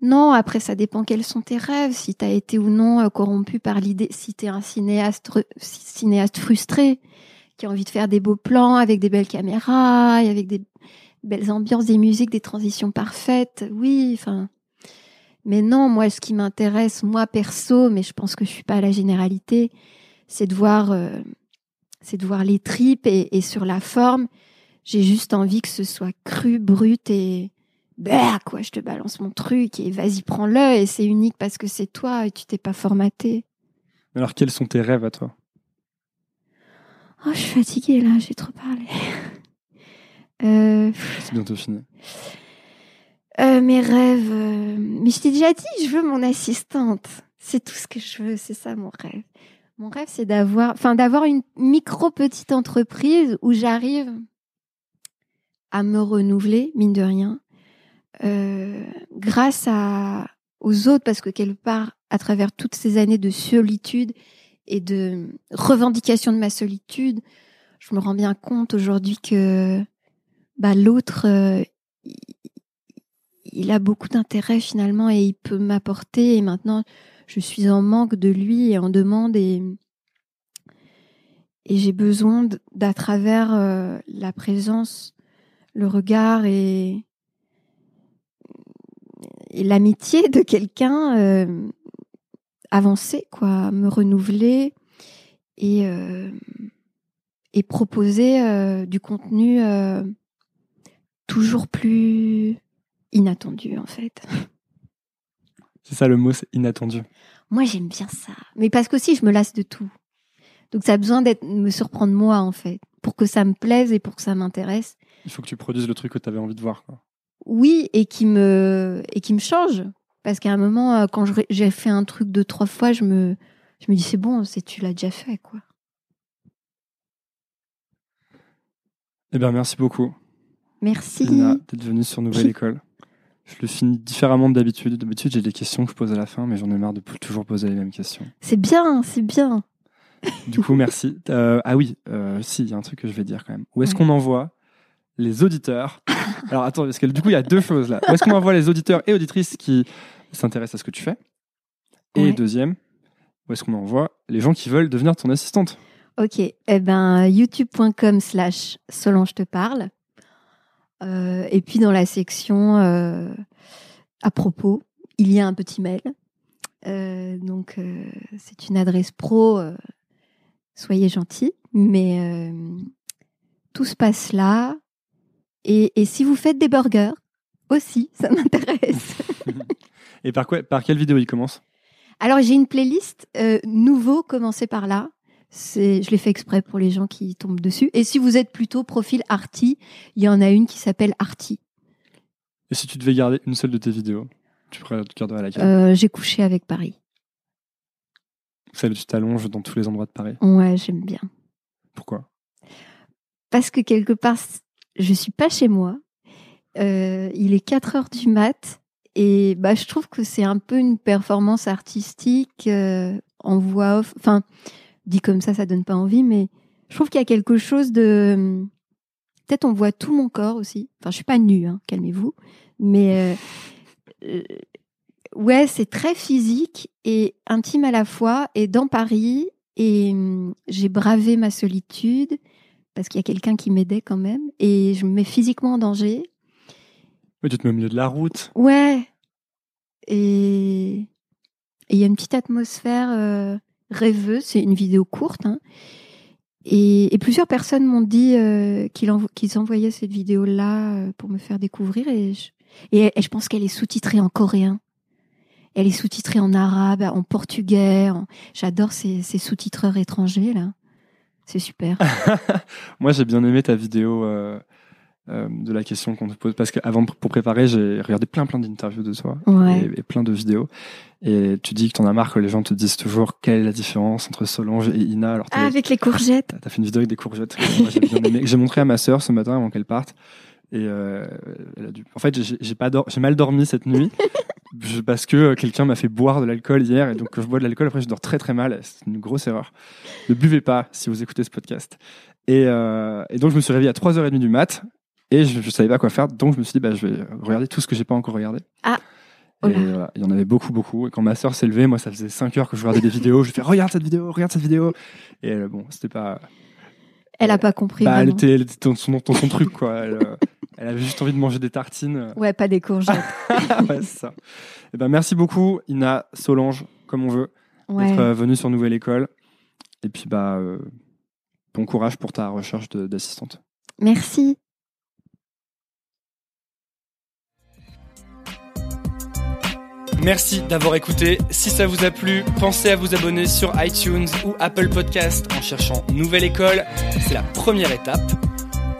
Non, après, ça dépend quels sont tes rêves, si tu as été ou non euh, corrompu par l'idée, si tu es un cinéaste, cinéaste frustré, qui a envie de faire des beaux plans avec des belles caméras, avec des belles ambiances, des musiques, des transitions parfaites. Oui, enfin. Mais non, moi, ce qui m'intéresse, moi perso, mais je pense que je suis pas à la généralité, c'est de voir, euh, c'est de voir les tripes et, sur la forme. J'ai juste envie que ce soit cru, brut et bah quoi, je te balance mon truc et vas-y prends-le et c'est unique parce que c'est toi et tu t'es pas formaté. Alors quels sont tes rêves à toi? Oh, je suis fatiguée là, j'ai trop parlé. Euh, c'est bientôt fini. Euh, mes rêves. Mais je t'ai déjà dit, je veux mon assistante. C'est tout ce que je veux, c'est ça mon rêve. Mon rêve, c'est d'avoir, enfin, d'avoir une micro petite entreprise où j'arrive à me renouveler, mine de rien, euh, grâce à, aux autres, parce que quelque part, à travers toutes ces années de solitude et de revendication de ma solitude, je me rends bien compte aujourd'hui que bah, l'autre, euh, il a beaucoup d'intérêt finalement et il peut m'apporter. Et maintenant, je suis en manque de lui et en demande et, et j'ai besoin d'à travers euh, la présence, le regard et, l'amitié de quelqu'un euh, avancer, quoi, me renouveler et, et proposer du contenu toujours plus inattendu en fait. C'est ça le mot, c'est inattendu. Moi, j'aime bien ça. Mais parce qu'aussi, je me lasse de tout. Donc, ça a besoin d'être me surprendre moi, en fait, pour que ça me plaise et pour que ça m'intéresse. Il faut que tu produises le truc que tu avais envie de voir. Quoi. Oui, et qui me et qui me change. Parce qu'à un moment, euh, quand j'ai fait un truc deux trois fois, je me je me dis c'est bon, c'est tu l'as déjà fait, quoi. Eh bien, merci beaucoup. Merci. d'être venue sur Nouvelle École. Je le finis différemment d'habitude. D'habitude, j'ai des questions que je pose à la fin, mais j'en ai marre de toujours poser les mêmes questions. C'est bien, c'est bien. Du coup, merci. Euh, ah oui, euh, si, il y a un truc que je vais dire quand même. Où est-ce qu'on envoie les auditeurs Alors attends, parce que du coup, il y a deux choses là. Où est-ce qu'on envoie les auditeurs et auditrices qui s'intéressent à ce que tu fais Et deuxième, où est-ce qu'on envoie les gens qui veulent devenir ton assistante? Ok, eh ben, youtube.com slash Solange te parle. Euh, et puis dans la section euh, à propos, il y a un petit mail. Euh, donc c'est une adresse pro. soyez gentils, mais tout se passe là. Et, et, si vous faites des burgers aussi, ça m'intéresse. et par quoi, par quelle vidéo il commence? Alors j'ai une playlist nouveau, commencez par là je l'ai fait exprès pour les gens qui tombent dessus. Et si vous êtes plutôt profil arty, il y en a une qui s'appelle arty. Et si tu devais garder une seule de tes vidéos, tu garderais laquelle? Euh, J'ai couché avec Paris. Celle où tu t'allonges dans tous les endroits de Paris Ouais, j'aime bien. Pourquoi? Parce que quelque part, je suis pas chez moi. Euh, il est 4 heures du mat. Et bah, je trouve que c'est un peu une performance artistique euh, en voix off. Enfin, dit comme ça, ça donne pas envie, mais je trouve qu'il y a quelque chose de. Peut-être on voit tout mon corps aussi. Enfin, je suis pas nue, hein, calmez-vous. Mais euh, euh, ouais, c'est très physique et intime à la fois. Et dans Paris, et hum, j'ai bravé ma solitude parce qu'il y a quelqu'un qui m'aidait quand même. Et je me mets physiquement en danger. Oui, tu te mets au milieu de la route. Ouais. Et il y a une petite atmosphère. Euh, rêveux. C'est une vidéo courte. Hein. Et, plusieurs personnes m'ont dit euh, qu'ils envoyaient cette vidéo-là euh, pour me faire découvrir. Et je, pense qu'elle est sous-titrée en coréen. Elle est sous-titrée en arabe, en portugais. J'adore ces, sous-titreurs étrangers, là. C'est super. Moi, j'ai bien aimé ta vidéo euh, euh, de la question qu'on te pose. Parce qu'avant, pour préparer, j'ai regardé plein, plein d'interviews de toi et, plein de vidéos. Et tu dis que t'en as marre que les gens te disent toujours quelle est la différence entre Solange et Ina? Alors, ah, avec les courgettes. T'as fait une vidéo avec des courgettes. j'ai montré à ma sœur ce matin avant qu'elle parte. Et elle a dû... En fait, j'ai pas j'ai mal dormi cette nuit parce que quelqu'un m'a fait boire de l'alcool hier et donc quand je bois de l'alcool après je dors très très mal. C'est une grosse erreur. Ne buvez pas si vous écoutez ce podcast. Et, et donc je me suis réveillé à 3h30 du mat et je, ne savais pas quoi faire, donc je me suis dit, bah, je vais regarder tout ce que j'ai pas encore regardé. Ah. Et il y en avait beaucoup, beaucoup. Et quand ma soeur s'est levée, moi, ça faisait 5 heures que je regardais des vidéos. Je fait, regarde cette vidéo, regarde cette vidéo. Et euh, bon, c'était pas. Elle a pas compris. Bah, elle était, elle était dans, son, son truc, quoi. Elle, euh, elle, avait juste envie de manger des tartines. Ouais, pas des courgettes. ouais, c'est ça. Et ben, merci beaucoup, Ina, Solange, comme on veut, d'être euh, venue sur Nouvelle École. Et puis, bah, bon courage pour ta recherche d'assistante. Merci. Merci d'avoir écouté. Si ça vous a plu, pensez à vous abonner sur iTunes ou Apple Podcast en cherchant Nouvelle École. C'est la première étape.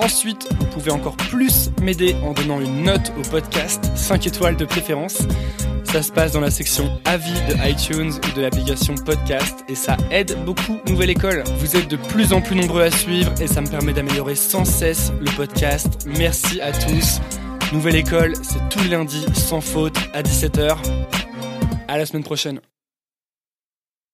Ensuite, vous pouvez encore plus m'aider en donnant une note au podcast, 5 étoiles de préférence. Ça se passe dans la section avis de iTunes ou de l'application podcast et ça aide beaucoup Nouvelle École. Vous êtes de plus en plus nombreux à suivre et ça me permet d'améliorer sans cesse le podcast. Merci à tous. Nouvelle école, c'est tous les lundis sans faute à 17h. À la semaine prochaine.